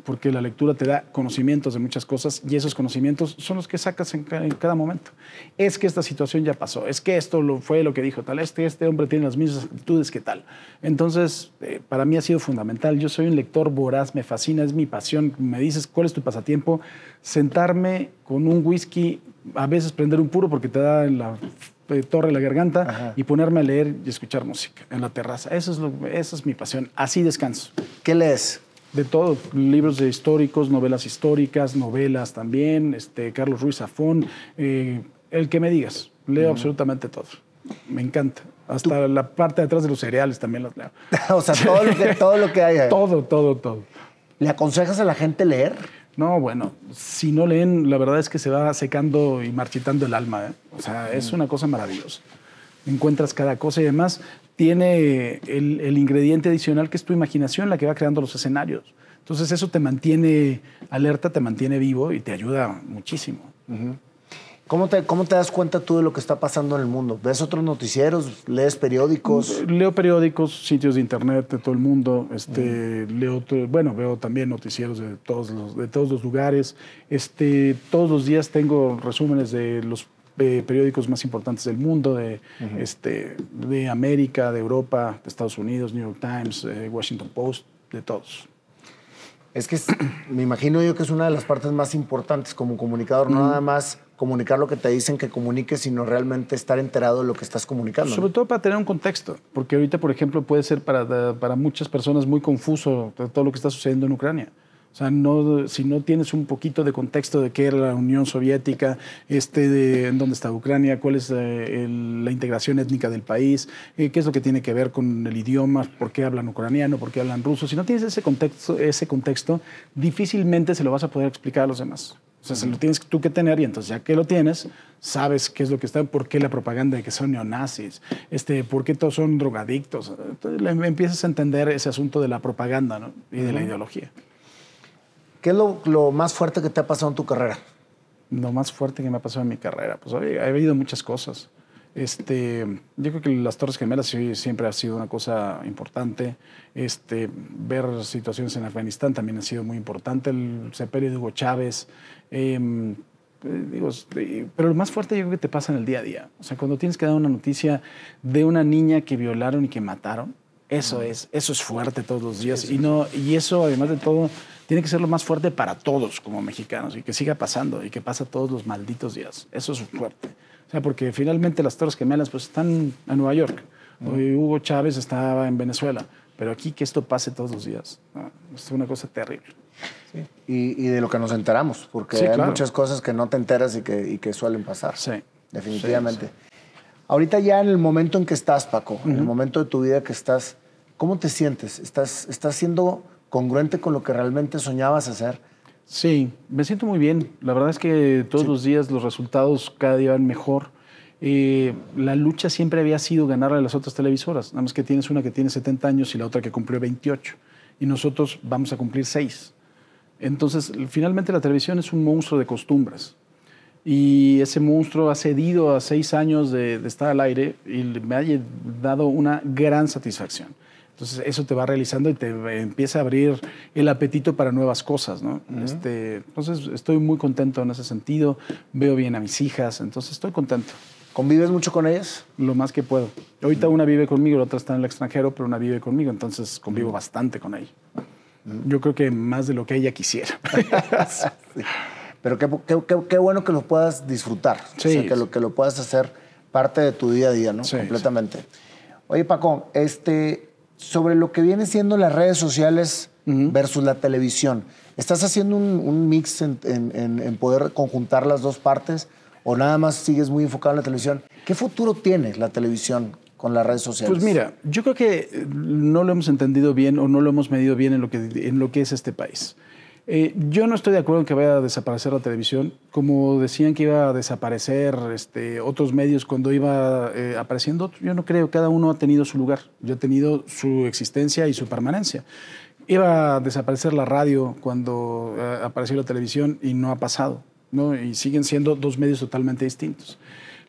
porque la lectura te da conocimientos de muchas cosas y esos conocimientos son los que sacas en cada, momento. Es que esta situación ya pasó, es que esto lo, fue lo que dijo tal, este, este hombre tiene las mismas actitudes que tal. Entonces, eh, para mí ha sido fundamental. Yo soy un lector voraz, me fascina, es mi pasión. Me dices, ¿cuál es tu pasatiempo? Sentarme con un whisky, a veces prender un puro porque te da en la eh, torre la garganta y ponerme a leer y escuchar música en la terraza. Eso es, lo, eso es mi pasión. Así descanso. ¿Qué lees? De todo, libros de históricos, novelas históricas, novelas también, este, Carlos Ruiz Zafón, eh, el que me digas, leo absolutamente todo. Me encanta. Hasta la parte de atrás de los cereales también los leo. o sea, todo lo que, todo lo que todo, todo, todo. ¿Le aconsejas a la gente leer? No, bueno, si no leen, la verdad es que se va secando y marchitando el alma. ¿eh? O sea, es una cosa maravillosa. Encuentras cada cosa y además tiene el, ingrediente adicional que es tu imaginación la que va creando los escenarios. Entonces eso te mantiene alerta, te mantiene vivo y te ayuda muchísimo. ¿Cómo te, ¿Cómo te das cuenta tú de lo que está pasando en el mundo? ¿Ves otros noticieros? ¿Lees periódicos? Leo periódicos, sitios de internet de todo el mundo. Este, leo, bueno, veo también noticieros de todos los, de todos los lugares. Este, todos los días tengo resúmenes de los periódicos más importantes del mundo, de, este, de América, de Europa, de Estados Unidos, New York Times, eh, Washington Post, de todos. Es que me imagino yo que es una de las partes más importantes como comunicador, no nada más comunicar lo que te dicen que comuniques, sino realmente estar enterado de lo que estás comunicando. Sobre todo para tener un contexto, porque ahorita, por ejemplo, puede ser para, para muchas personas muy confuso todo lo que está sucediendo en Ucrania. O sea, no, si no tienes un poquito de contexto de qué era la Unión Soviética, este de en dónde está Ucrania, cuál es eh, la integración étnica del país, eh, qué es lo que tiene que ver con el idioma, por qué hablan ucraniano, por qué hablan ruso. Si no tienes ese contexto, ese contexto, difícilmente se lo vas a poder explicar a los demás. O sea, se lo tienes tú que tener y entonces ya que lo tienes, sabes qué es lo que está, por qué la propaganda de que son neonazis, este, por qué todos son drogadictos. Entonces empiezas a entender ese asunto de la propaganda ¿no? y de la ideología. ¿Qué es lo, más fuerte que te ha pasado en tu carrera? Lo más fuerte que me ha pasado en mi carrera, pues ha habido muchas cosas. Este, yo creo que las Torres Gemelas siempre ha sido una cosa importante. Este, ver situaciones en Afganistán también ha sido muy importante. El sepelio de Hugo Chávez. Em, eh, digo, pero lo más fuerte yo creo que te pasa en el día a día. O sea, cuando tienes que dar una noticia de una niña que violaron y que mataron, eso es, eso es fuerte todos los días. Y, no, y eso, además de todo, tiene que ser lo más fuerte para todos como mexicanos y que siga pasando y que pasa todos los malditos días. Eso es fuerte. O sea, porque finalmente las Torres Gemelas pues están en Nueva York. Hoy Hugo Chávez estaba en Venezuela. Pero aquí que esto pase todos los días. Es una cosa terrible. Y, de lo que nos enteramos, porque hay muchas cosas que no te enteras y que, y que suelen pasar. Sí. Definitivamente. Ahorita ya en el momento en que estás, Paco, en el momento de tu vida que estás, ¿cómo te sientes? ¿Estás, estás siendo congruente con lo que realmente soñabas hacer? Sí, me siento muy bien. La verdad es que todos los días los resultados cada día van mejor. eh, la lucha siempre había sido ganarle a las otras televisoras, nada más que tienes una que tiene 70 años y la otra que cumplió 28, y nosotros vamos a cumplir 6. Entonces, finalmente la televisión es un monstruo de costumbres. Y ese monstruo ha cedido a seis años de, de estar al aire y me ha dado una gran satisfacción. Entonces eso te va realizando y te empieza a abrir el apetito para nuevas cosas, ¿no? este, entonces estoy muy contento en ese sentido, veo bien a mis hijas, entonces estoy contento. ¿Convives mucho con ellas? Lo más que puedo. Ahorita una vive conmigo, la otra está en el extranjero, pero una vive conmigo, entonces convivo bastante con ella. Yo creo que más de lo que ella quisiera. Pero qué, qué, qué, bueno que lo puedas disfrutar, sí. o sea, que, lo, que lo puedas hacer parte de tu día a día, ¿no? Sí, Completamente. Oye, Paco, este, sobre lo que viene siendo las redes sociales uh -huh. versus la televisión. ¿Estás haciendo un, un mix en, en, en, poder conjuntar las dos partes o nada más sigues muy enfocado en la televisión? ¿Qué futuro tiene la televisión con las redes sociales? Pues mira, yo creo que no lo hemos entendido bien o no lo hemos medido bien en lo que, en lo que es este país. Eh, yo no estoy de acuerdo en que vaya a desaparecer la televisión, como decían que iba a desaparecer este, otros medios cuando iba eh, apareciendo. Yo no creo, cada uno ha tenido su lugar, yo he tenido su existencia y su permanencia. Iba a desaparecer la radio cuando eh, apareció la televisión y no ha pasado, ¿no? y siguen siendo dos medios totalmente distintos.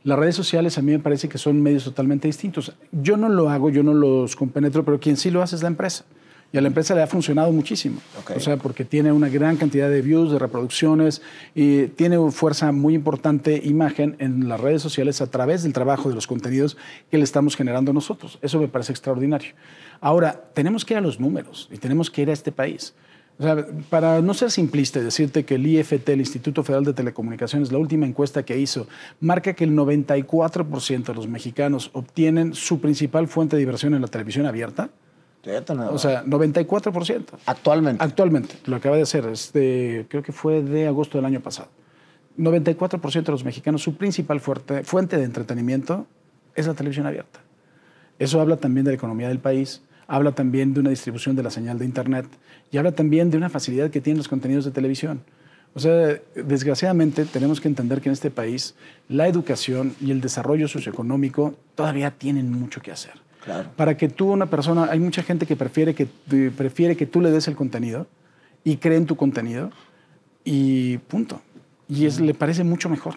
Las redes sociales a mí me parece que son medios totalmente distintos. Yo no lo hago, yo no los compenetro, pero quien sí lo hace es la empresa. Y a la empresa le ha funcionado muchísimo. Okay. O sea, porque tiene una gran cantidad de views, de reproducciones, y tiene una fuerza muy importante imagen en las redes sociales a través del trabajo de los contenidos que le estamos generando nosotros. Eso me parece extraordinario. Ahora, tenemos que ir a los números y tenemos que ir a este país. O sea, para no ser simplista y decirte que el IFT, el Instituto Federal de Telecomunicaciones, la última encuesta que hizo, marca que el 94% de los mexicanos obtienen su principal fuente de diversión en la televisión abierta. O sea, 94%. Actualmente. Actualmente, lo acaba de hacer, este, creo que fue de agosto del año pasado. 94% de los mexicanos, su principal fuerte, fuente de entretenimiento es la televisión abierta. Eso habla también de la economía del país, habla también de una distribución de la señal de Internet y habla también de una facilidad que tienen los contenidos de televisión. O sea, desgraciadamente tenemos que entender que en este país la educación y el desarrollo socioeconómico todavía tienen mucho que hacer. Claro. Para que tú, una persona, hay mucha gente que prefiere que, prefiere que tú le des el contenido y cree en tu contenido y punto. Y es, le parece mucho mejor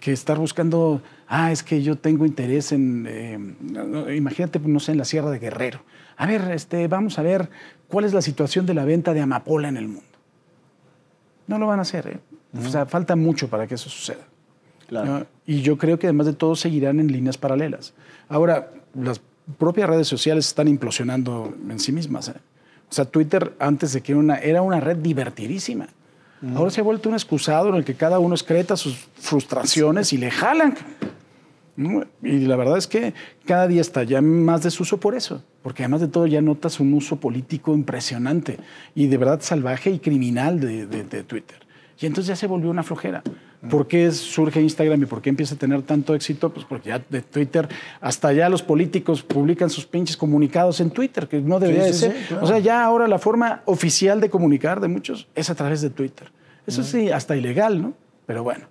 que estar buscando, ah, es que yo tengo interés en, eh, imagínate, no sé, en la Sierra de Guerrero. A ver, este, vamos a ver cuál es la situación de la venta de amapola en el mundo. No lo van a hacer, ¿eh? Uh -huh. O sea, falta mucho para que eso suceda. Claro. ¿no? Y yo creo que además de todo seguirán en líneas paralelas. Ahora, las propias redes sociales están implosionando en sí mismas. ¿eh? O sea, Twitter antes de que era una, era una red divertidísima. Mm. Ahora se ha vuelto un excusado en el que cada uno excreta sus frustraciones y le jalan. Y la verdad es que cada día está ya más desuso por eso, porque además de todo ya notas un uso político impresionante y de verdad salvaje y criminal de, de, de Twitter. Y entonces ya se volvió una flojera. ¿Por qué surge Instagram y por qué empieza a tener tanto éxito? Pues porque ya de Twitter, hasta ya los políticos publican sus pinches comunicados en Twitter, que no debería sí, de ser. Sí, claro. O sea, ya ahora la forma oficial de comunicar de muchos es a través de Twitter. Eso sí, hasta ilegal, ¿no? Pero bueno,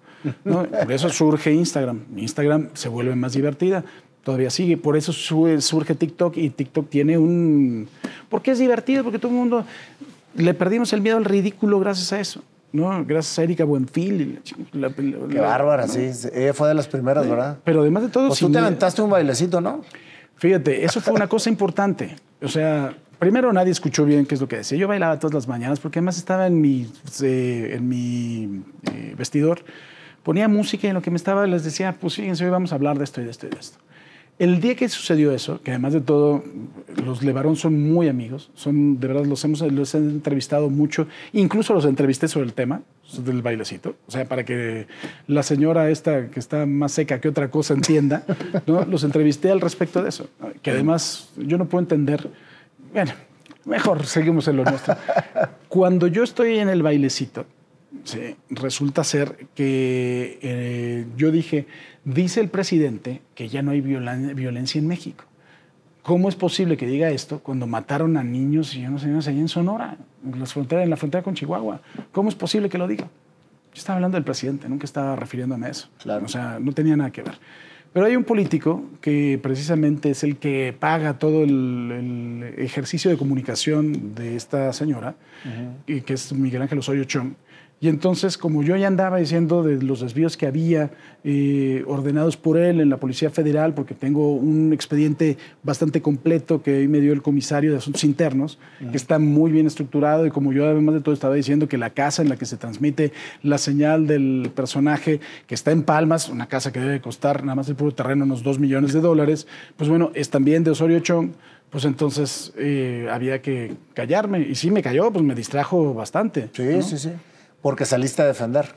¿no? por eso surge Instagram. Instagram se vuelve más divertida. Todavía sigue, por eso surge TikTok y TikTok tiene un... ¿Por qué es divertido? Porque todo el mundo le perdimos el miedo al ridículo gracias a eso. ¿No? Gracias a Erika Buenfil. La, la, Qué bárbara, ¿no? sí. Ella fue de las primeras, sí. ¿verdad? Pero además de todo... Pues tú te aventaste un bailecito, ¿no? Fíjate, eso fue una cosa importante. O sea, primero nadie escuchó bien qué es lo que decía. Yo bailaba todas las mañanas porque además estaba en mi, eh, en mi eh, vestidor. Ponía música y en lo que me estaba les decía, pues fíjense, hoy vamos a hablar de esto y de esto y de esto. El día que sucedió eso, que además de todo, los Levarón son muy amigos, son, de verdad, los hemos los he entrevistado mucho, incluso los entrevisté sobre el tema del bailecito, o sea, para que la señora esta, que está más seca que otra cosa, entienda, ¿no? los entrevisté al respecto de eso, que además yo no puedo entender, bueno, mejor seguimos en lo nuestro. Cuando yo estoy en el bailecito, resulta ser que eh, yo dije, Dice el presidente que ya no hay violen violencia en México. ¿Cómo es posible que diga esto cuando mataron a niños y no sé, allá en Sonora, en, las fronteras, en la frontera con Chihuahua? ¿Cómo es posible que lo diga? Yo estaba hablando del presidente, nunca estaba refiriéndome a eso. Claro. O sea, no tenía nada que ver. Pero hay un político que precisamente es el que paga todo el, el ejercicio de comunicación de esta señora, y que es Miguel Ángel Osorio Chong. Y entonces, como yo ya andaba diciendo de los desvíos que había eh, ordenados por él en la Policía Federal, porque tengo un expediente bastante completo que me dio el comisario de Asuntos Internos, que está muy bien estructurado, y como yo además de todo estaba diciendo que la casa en la que se transmite la señal del personaje, que está en Palmas, una casa que debe costar nada más el puro terreno unos 2 millones de dólares, pues bueno, es también de Osorio Chong, pues entonces eh, había que callarme. Y sí me cayó, pues me distrajo bastante. Sí, ¿no? sí, sí. Porque saliste a defender.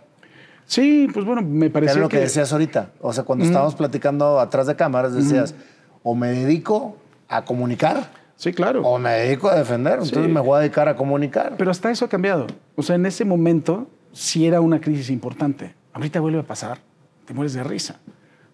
Sí, pues bueno, me Que pareció era lo que, decías ahorita. O sea, cuando estábamos platicando atrás de cámaras, decías, o me dedico a comunicar Sí, claro. o me dedico a defender. Entonces Sí. me voy a dedicar a comunicar. Pero hasta eso ha cambiado. O sea, en ese momento sí era una crisis importante. Ahorita vuelve a pasar, te mueres de risa.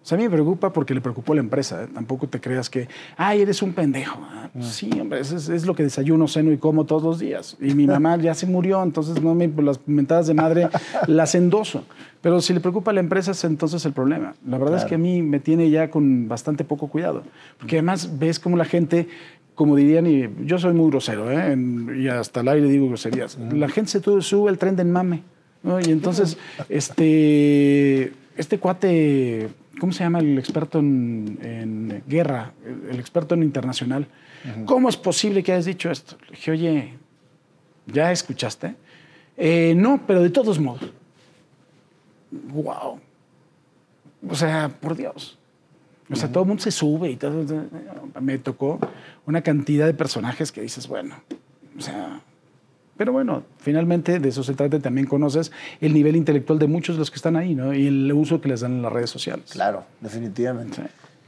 O sea, a mí me preocupa porque le preocupó a la empresa. ¿eh? Tampoco te creas que, ay, eres un pendejo. Ah, pues sí, hombre, es, es lo que desayuno, ceno y como todos los días. Y mi mamá ya se murió, entonces no me, las mentadas de madre las endoso. Pero si le preocupa a la empresa, es entonces el problema. La verdad es que a mí me tiene ya con bastante poco cuidado. Porque además ves como la gente, como dirían, y yo soy muy grosero, ¿eh? En- y hasta al aire digo groserías. La gente se sube el tren del mame. ¿no? Y entonces, este, este cuate, ¿cómo se llama el experto en, en guerra? El, el experto en internacional. ¿Cómo es posible que hayas dicho esto? Le dije, oye, ¿ya escuchaste? "Eh, no, pero de todos modos. Wow. O sea, por Dios. O sea, todo el mundo se sube y todo. Me tocó una cantidad de personajes que dices, bueno, o sea. Pero bueno, finalmente de eso se trata. y También conoces el nivel intelectual de muchos de los que están ahí, ¿no? Y el uso que les dan en las redes sociales. Claro, definitivamente. Sí.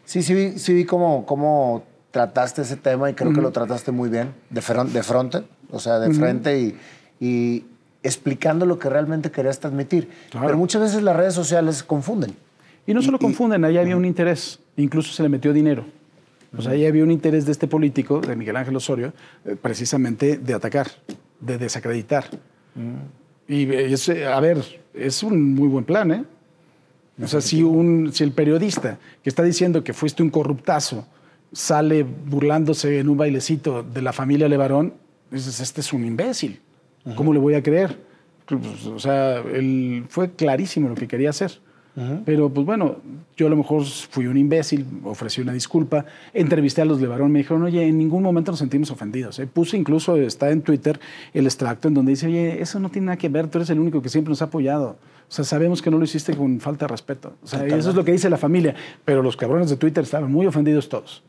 Sí, sí vi, sí vi cómo, cómo trataste ese tema y creo que lo trataste muy bien, de, fron- de frente, o sea, de frente y, y explicando lo que realmente querías transmitir. Claro. Pero muchas veces las redes sociales confunden. Y no solo Y- y- confunden, ahí había un interés, incluso se le metió dinero. O sea, ahí había un interés de este político, de Miguel Ángel Osorio, eh, precisamente de atacar, de desacreditar. Y es, a ver, es un muy buen plan, ¿eh? O sea, si, un, si el periodista que está diciendo que fuiste un corruptazo sale burlándose en un bailecito de la familia Levarón, dices, este es un imbécil. ¿Cómo le voy a creer? Pues, o sea, él fue clarísimo lo que quería hacer. Pero, pues bueno, yo a lo mejor fui un imbécil, ofrecí una disculpa, entrevisté a los Levarón, me dijeron, oye, en ningún momento nos sentimos ofendidos. ¿eh? Puse incluso, está en Twitter, el extracto en donde dice, oye, eso no tiene nada que ver, tú eres el único que siempre nos ha apoyado. O sea, sabemos que no lo hiciste con falta de respeto. O sea, eso es lo que dice la familia. Pero los cabrones de Twitter estaban muy ofendidos todos.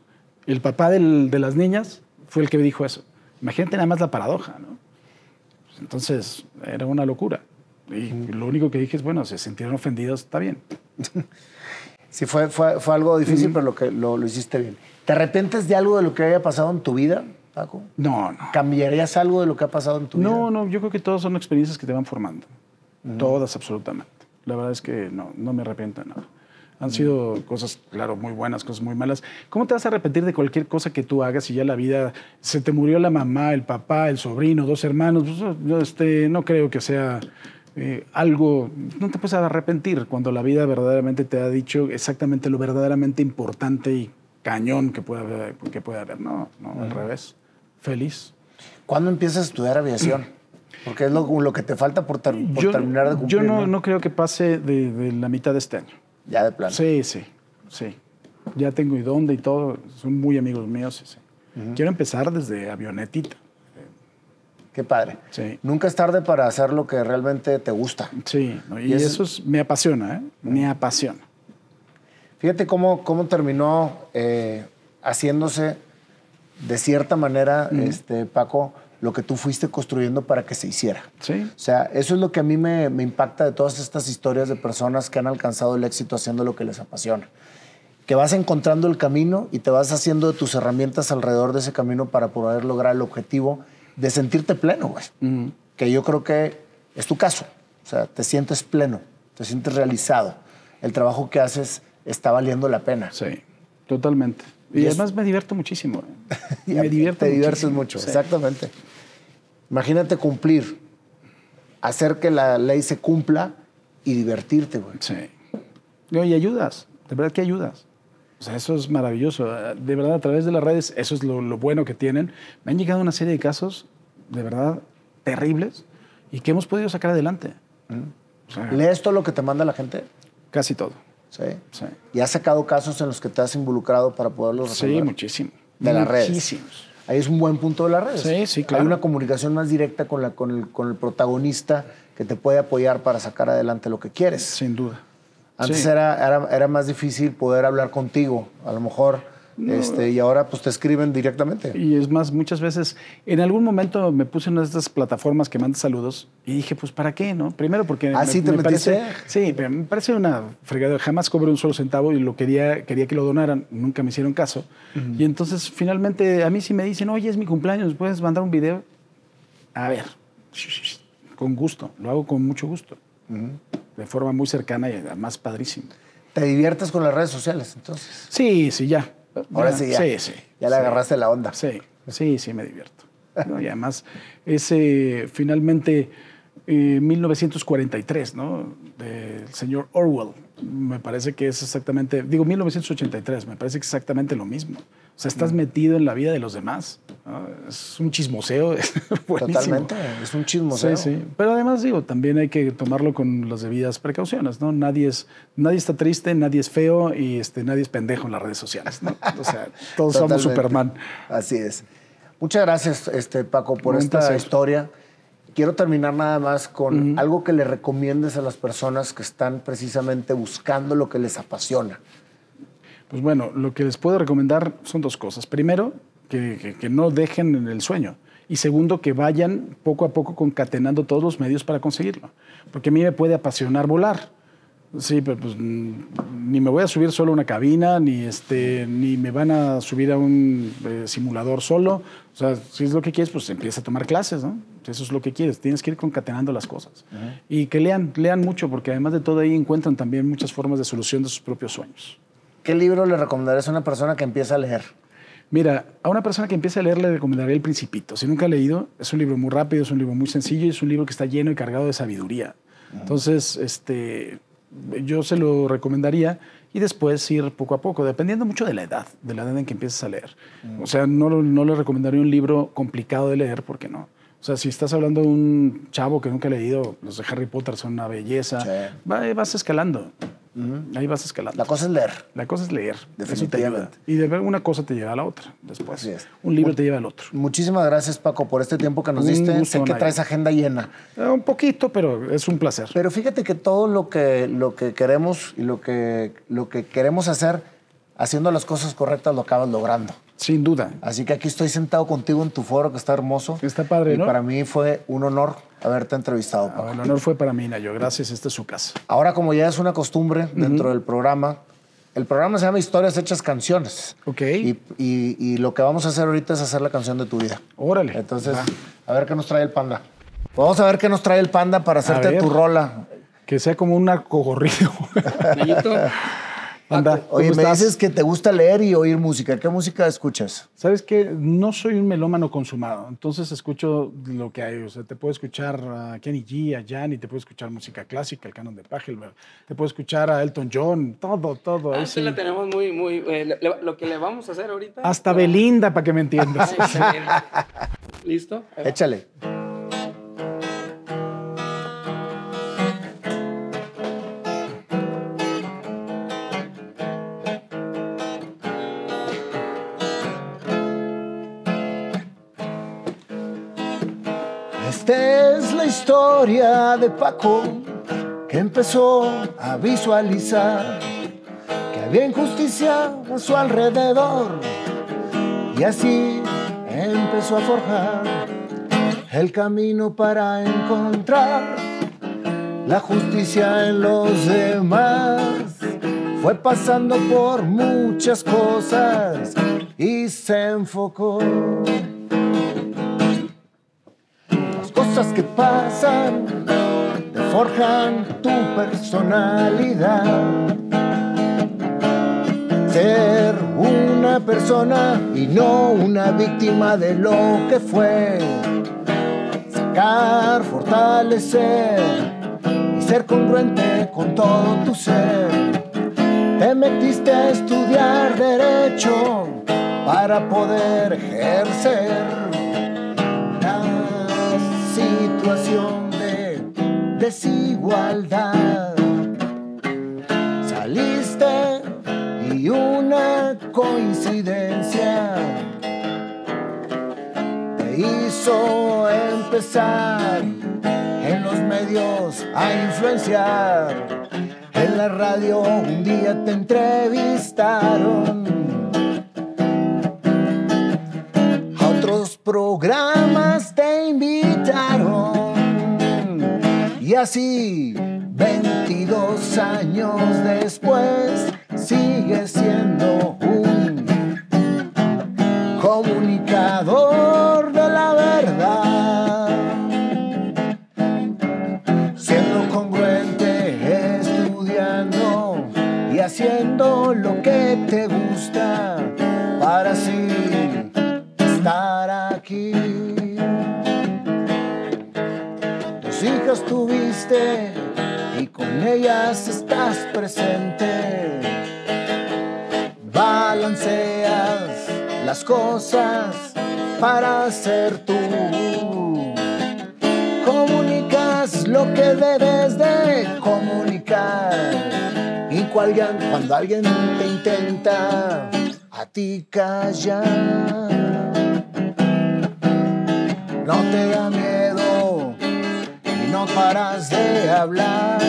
El papá del- de las niñas fue el que me dijo eso. Imagínate nada más la paradoja, ¿no? Entonces, era una locura. Y lo único que dije es, bueno, se sintieron ofendidos, está bien. Sí, fue, fue, fue algo difícil, pero lo, que, lo, lo hiciste bien. ¿Te arrepientes de algo de lo que haya pasado en tu vida, Paco? No, no. ¿Cambiarías algo de lo que ha pasado en tu vida? No, no, yo creo que todas son experiencias que te van formando. Todas, absolutamente. La verdad es que no, no me arrepiento de nada. Han sido cosas, claro, muy buenas, cosas muy malas. ¿Cómo te vas a arrepentir de cualquier cosa que tú hagas si ya la vida se te murió la mamá, el papá, el sobrino, dos hermanos? Pues, este, no creo que sea eh, algo. No te puedes arrepentir cuando la vida verdaderamente te ha dicho exactamente lo verdaderamente importante y cañón que puede haber. Que puede haber. No, no, al revés. Feliz. ¿Cuándo empiezas a estudiar aviación? Porque es lo, lo que te falta por, ter- por terminar de cumplir. yo no, no creo que pase de, de la mitad de este año. Ya de plano. Sí, sí, sí. Ya tengo y dónde y todo. Son muy amigos míos. sí, sí. Quiero empezar desde avionetita. Qué padre. Sí. Nunca es tarde para hacer lo que realmente te gusta. Sí, ¿no? y, Y eso- eso es- me apasiona, ¿eh? Me apasiona. Fíjate cómo, cómo terminó eh, haciéndose de cierta manera, este, Paco, lo que tú fuiste construyendo para que se hiciera. Sí, O sea, eso es lo que a mí me, me impacta de todas estas historias de personas que han alcanzado el éxito haciendo lo que les apasiona. Que vas encontrando el camino y te vas haciendo de tus herramientas alrededor de ese camino para poder lograr el objetivo de sentirte pleno, güey. Que yo creo que es tu caso. O sea, te sientes pleno, te sientes realizado. El trabajo que haces está valiendo la pena. sí, totalmente. Y, Y es- además me divierto muchísimo. ¿eh? Y me divierto Te diviertes mucho, sí. exactamente. Imagínate cumplir, hacer que la ley se cumpla y divertirte, güey. Sí. No, y ayudas, de verdad que ayudas. O sea, eso es maravilloso. De verdad, a través de las redes, eso es lo, lo bueno que tienen. Me han llegado una serie de casos, de verdad, terribles y que hemos podido sacar adelante. O sea, ¿Lees todo lo que te manda la gente? casi todo. Sí. Sí, ¿Y has sacado casos en los que te has involucrado para poderlos resolver? sí muchísimo. De las redes. Muchísimos. Ahí es un buen punto de las redes. Sí, sí, claro. Hay una comunicación más directa con, la, con, el, con el protagonista que te puede apoyar para sacar adelante lo que quieres. Sin duda. Antes Sí. era, era, era más difícil poder hablar contigo, a lo mejor, este, y ahora pues te escriben directamente. Y es más, muchas veces, en algún momento me puse en una de estas plataformas que mandan saludos y dije, pues ¿para qué? no? Primero porque... ¿Ah, sí te parece, metiste? Sí, pero me parece una fregada. Jamás cobré un solo centavo y lo quería, quería que lo donaran. Nunca me hicieron caso. Y entonces, finalmente, a mí sí me dicen, oye, es mi cumpleaños, ¿puedes mandar un video? A ver, con gusto. Lo hago con mucho gusto. De forma muy cercana y además padrísimo. Te diviertes con las redes sociales, entonces. Sí, sí, ya. Ahora sí, ya. Sí, sí. Ya le sí. agarraste la onda. Sí, sí, sí, me divierto. ¿no? Y además, ese finalmente eh, 1943, ¿no? Del señor Orwell. Me parece que es exactamente, digo 1983, me parece que es exactamente lo mismo. O sea, estás metido en la vida de los demás. ¿no? Es un chismoseo. es. Totalmente. Es un chismoseo. Sí, sí. Pero además, digo, también hay que tomarlo con las debidas precauciones, ¿no? Nadie, es, nadie está triste, nadie es feo y este, nadie es pendejo en las redes sociales, ¿no? O sea, todos somos. Superman. Así es. Muchas gracias, este, Paco, por esta placer. historia. Quiero terminar nada más con algo que le recomiendes a las personas que están precisamente buscando lo que les apasiona. Pues bueno, lo que les puedo recomendar son dos cosas. Primero, que, que- que no dejen en el sueño. Y segundo, que vayan poco a poco concatenando todos los medios para conseguirlo. Porque a mí me puede apasionar volar. Sí, pero pues ni me voy a subir solo a una cabina, ni, este, ni me van a subir a un eh, simulador solo. O sea, si es lo que quieres, pues empieza a tomar clases, ¿no? Si eso es lo que quieres. Tienes que ir concatenando las cosas. Y que lean, lean mucho, porque además de todo ahí encuentran también muchas formas de solución de sus propios sueños. ¿Qué libro le recomendarías a una persona que empieza a leer? Mira, a una persona que empiece a leer le recomendaría El Principito. Si nunca ha leído, es un libro muy rápido, es un libro muy sencillo y es un libro que está lleno y cargado de sabiduría. Entonces, este, yo se lo recomendaría y después ir poco a poco, dependiendo mucho de la edad, de la edad en que empieces a leer. O sea, no, no le recomendaría un libro complicado de leer, porque no. O sea, si estás hablando de un chavo que nunca ha leído, los de Harry Potter son una belleza, Sí. va- vas escalando. Ahí vas escalando. La cosa es leer. La cosa es leer. Definitivamente. Y de ver una cosa te lleva a la otra después. Así es. Un libro te lleva al otro. Muchísimas gracias, Paco, por este tiempo que nos Un diste. sé que traes agenda llena. Eh, Un poquito, pero es un placer. Pero fíjate que todo lo que, lo que queremos y lo que, lo que queremos hacer, haciendo las cosas correctas, lo acabas logrando. Sin duda. Así que aquí estoy sentado contigo en tu foro, que está hermoso. Está padre, y ¿no? para mí fue un honor haberte entrevistado, Paco. Ah, El honor fue para mí, Nayo. Gracias. Esta es su casa. Ahora, como ya es una costumbre dentro del programa, el programa se llama Historias Hechas Canciones. Ok. Y, y- y lo que vamos a hacer ahorita es hacer la canción de tu vida. Órale. Entonces, a ver qué nos trae el panda. Vamos a ver qué nos trae el panda para hacerte tu rola. Que sea como un narcogorrido. Nayito, Anda, Oye, ¿cómo me estás? dices que te gusta leer y oír música. ¿Qué música escuchas? ¿Sabes qué? No soy un melómano consumado, entonces escucho lo que hay. O sea, te puedo escuchar a Kenny G, a Jan, y te puedo escuchar música clásica, el canon de Pachelbel. Te puedo escuchar a Elton John, todo, todo. ah, sí. sí la tenemos muy, muy... eh, le- lo que le vamos a hacer ahorita... Hasta Ah, Belinda, para que me entiendas. ah. ¿Listo? Échale. Historia de Paco que empezó a visualizar que había injusticia a su alrededor y así empezó a forjar el camino para encontrar la justicia en los demás. Fue pasando por muchas cosas y se enfocó. Cosas que pasan te forjan tu personalidad. Ser una persona y no una víctima de lo que fue. Sacar, fortalecer y ser congruente con todo tu ser. Te metiste a estudiar derecho para poder ejercer situación de desigualdad. Saliste y una coincidencia te hizo empezar en los medios a influenciar. En la radio un día te entrevistaron. Programas te invitaron. Y así, 22 años después, sigues siendo un comunicador con ellas estás presente. Balanceas las cosas para ser tú. Comunicas lo que debes de comunicar. Y cuando alguien te intenta a ti callar, no te da miedo no paras de hablar.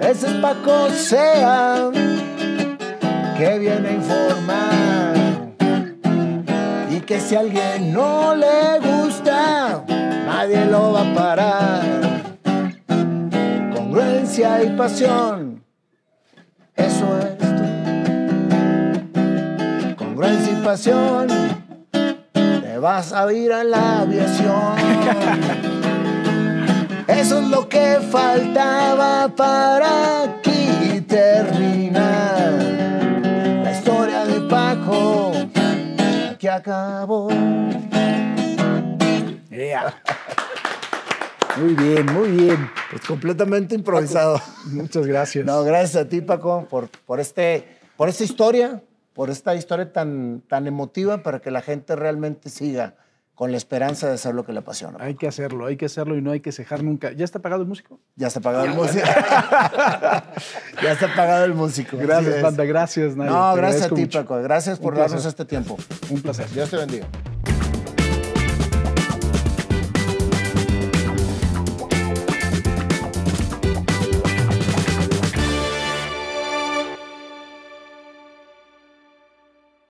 Ese es Paco Sea que viene a informar y que si a alguien no le gusta, nadie lo va a parar. Congruencia y pasión, eso es tú. Congruencia y pasión, vas a ir a la aviación. Eso es lo que faltaba para aquí terminar. La historia de Paco aquí acabó. Muy bien, muy bien. Pues completamente improvisado. Muchas gracias. No, gracias a ti, Paco, por, por, este, por esta historia, por esta historia tan, tan emotiva para que la gente realmente siga con la esperanza de hacer lo que le apasiona. Hay que hacerlo, hay que hacerlo y no hay que cejar nunca. ¿Ya está pagado el músico? Ya está pagado el músico. ya está pagado el músico. Gracias, es. banda, gracias. Nayo. No, Te gracias a ti, mucho. Paco. Gracias por darnos este tiempo. Un placer. Dios te bendiga.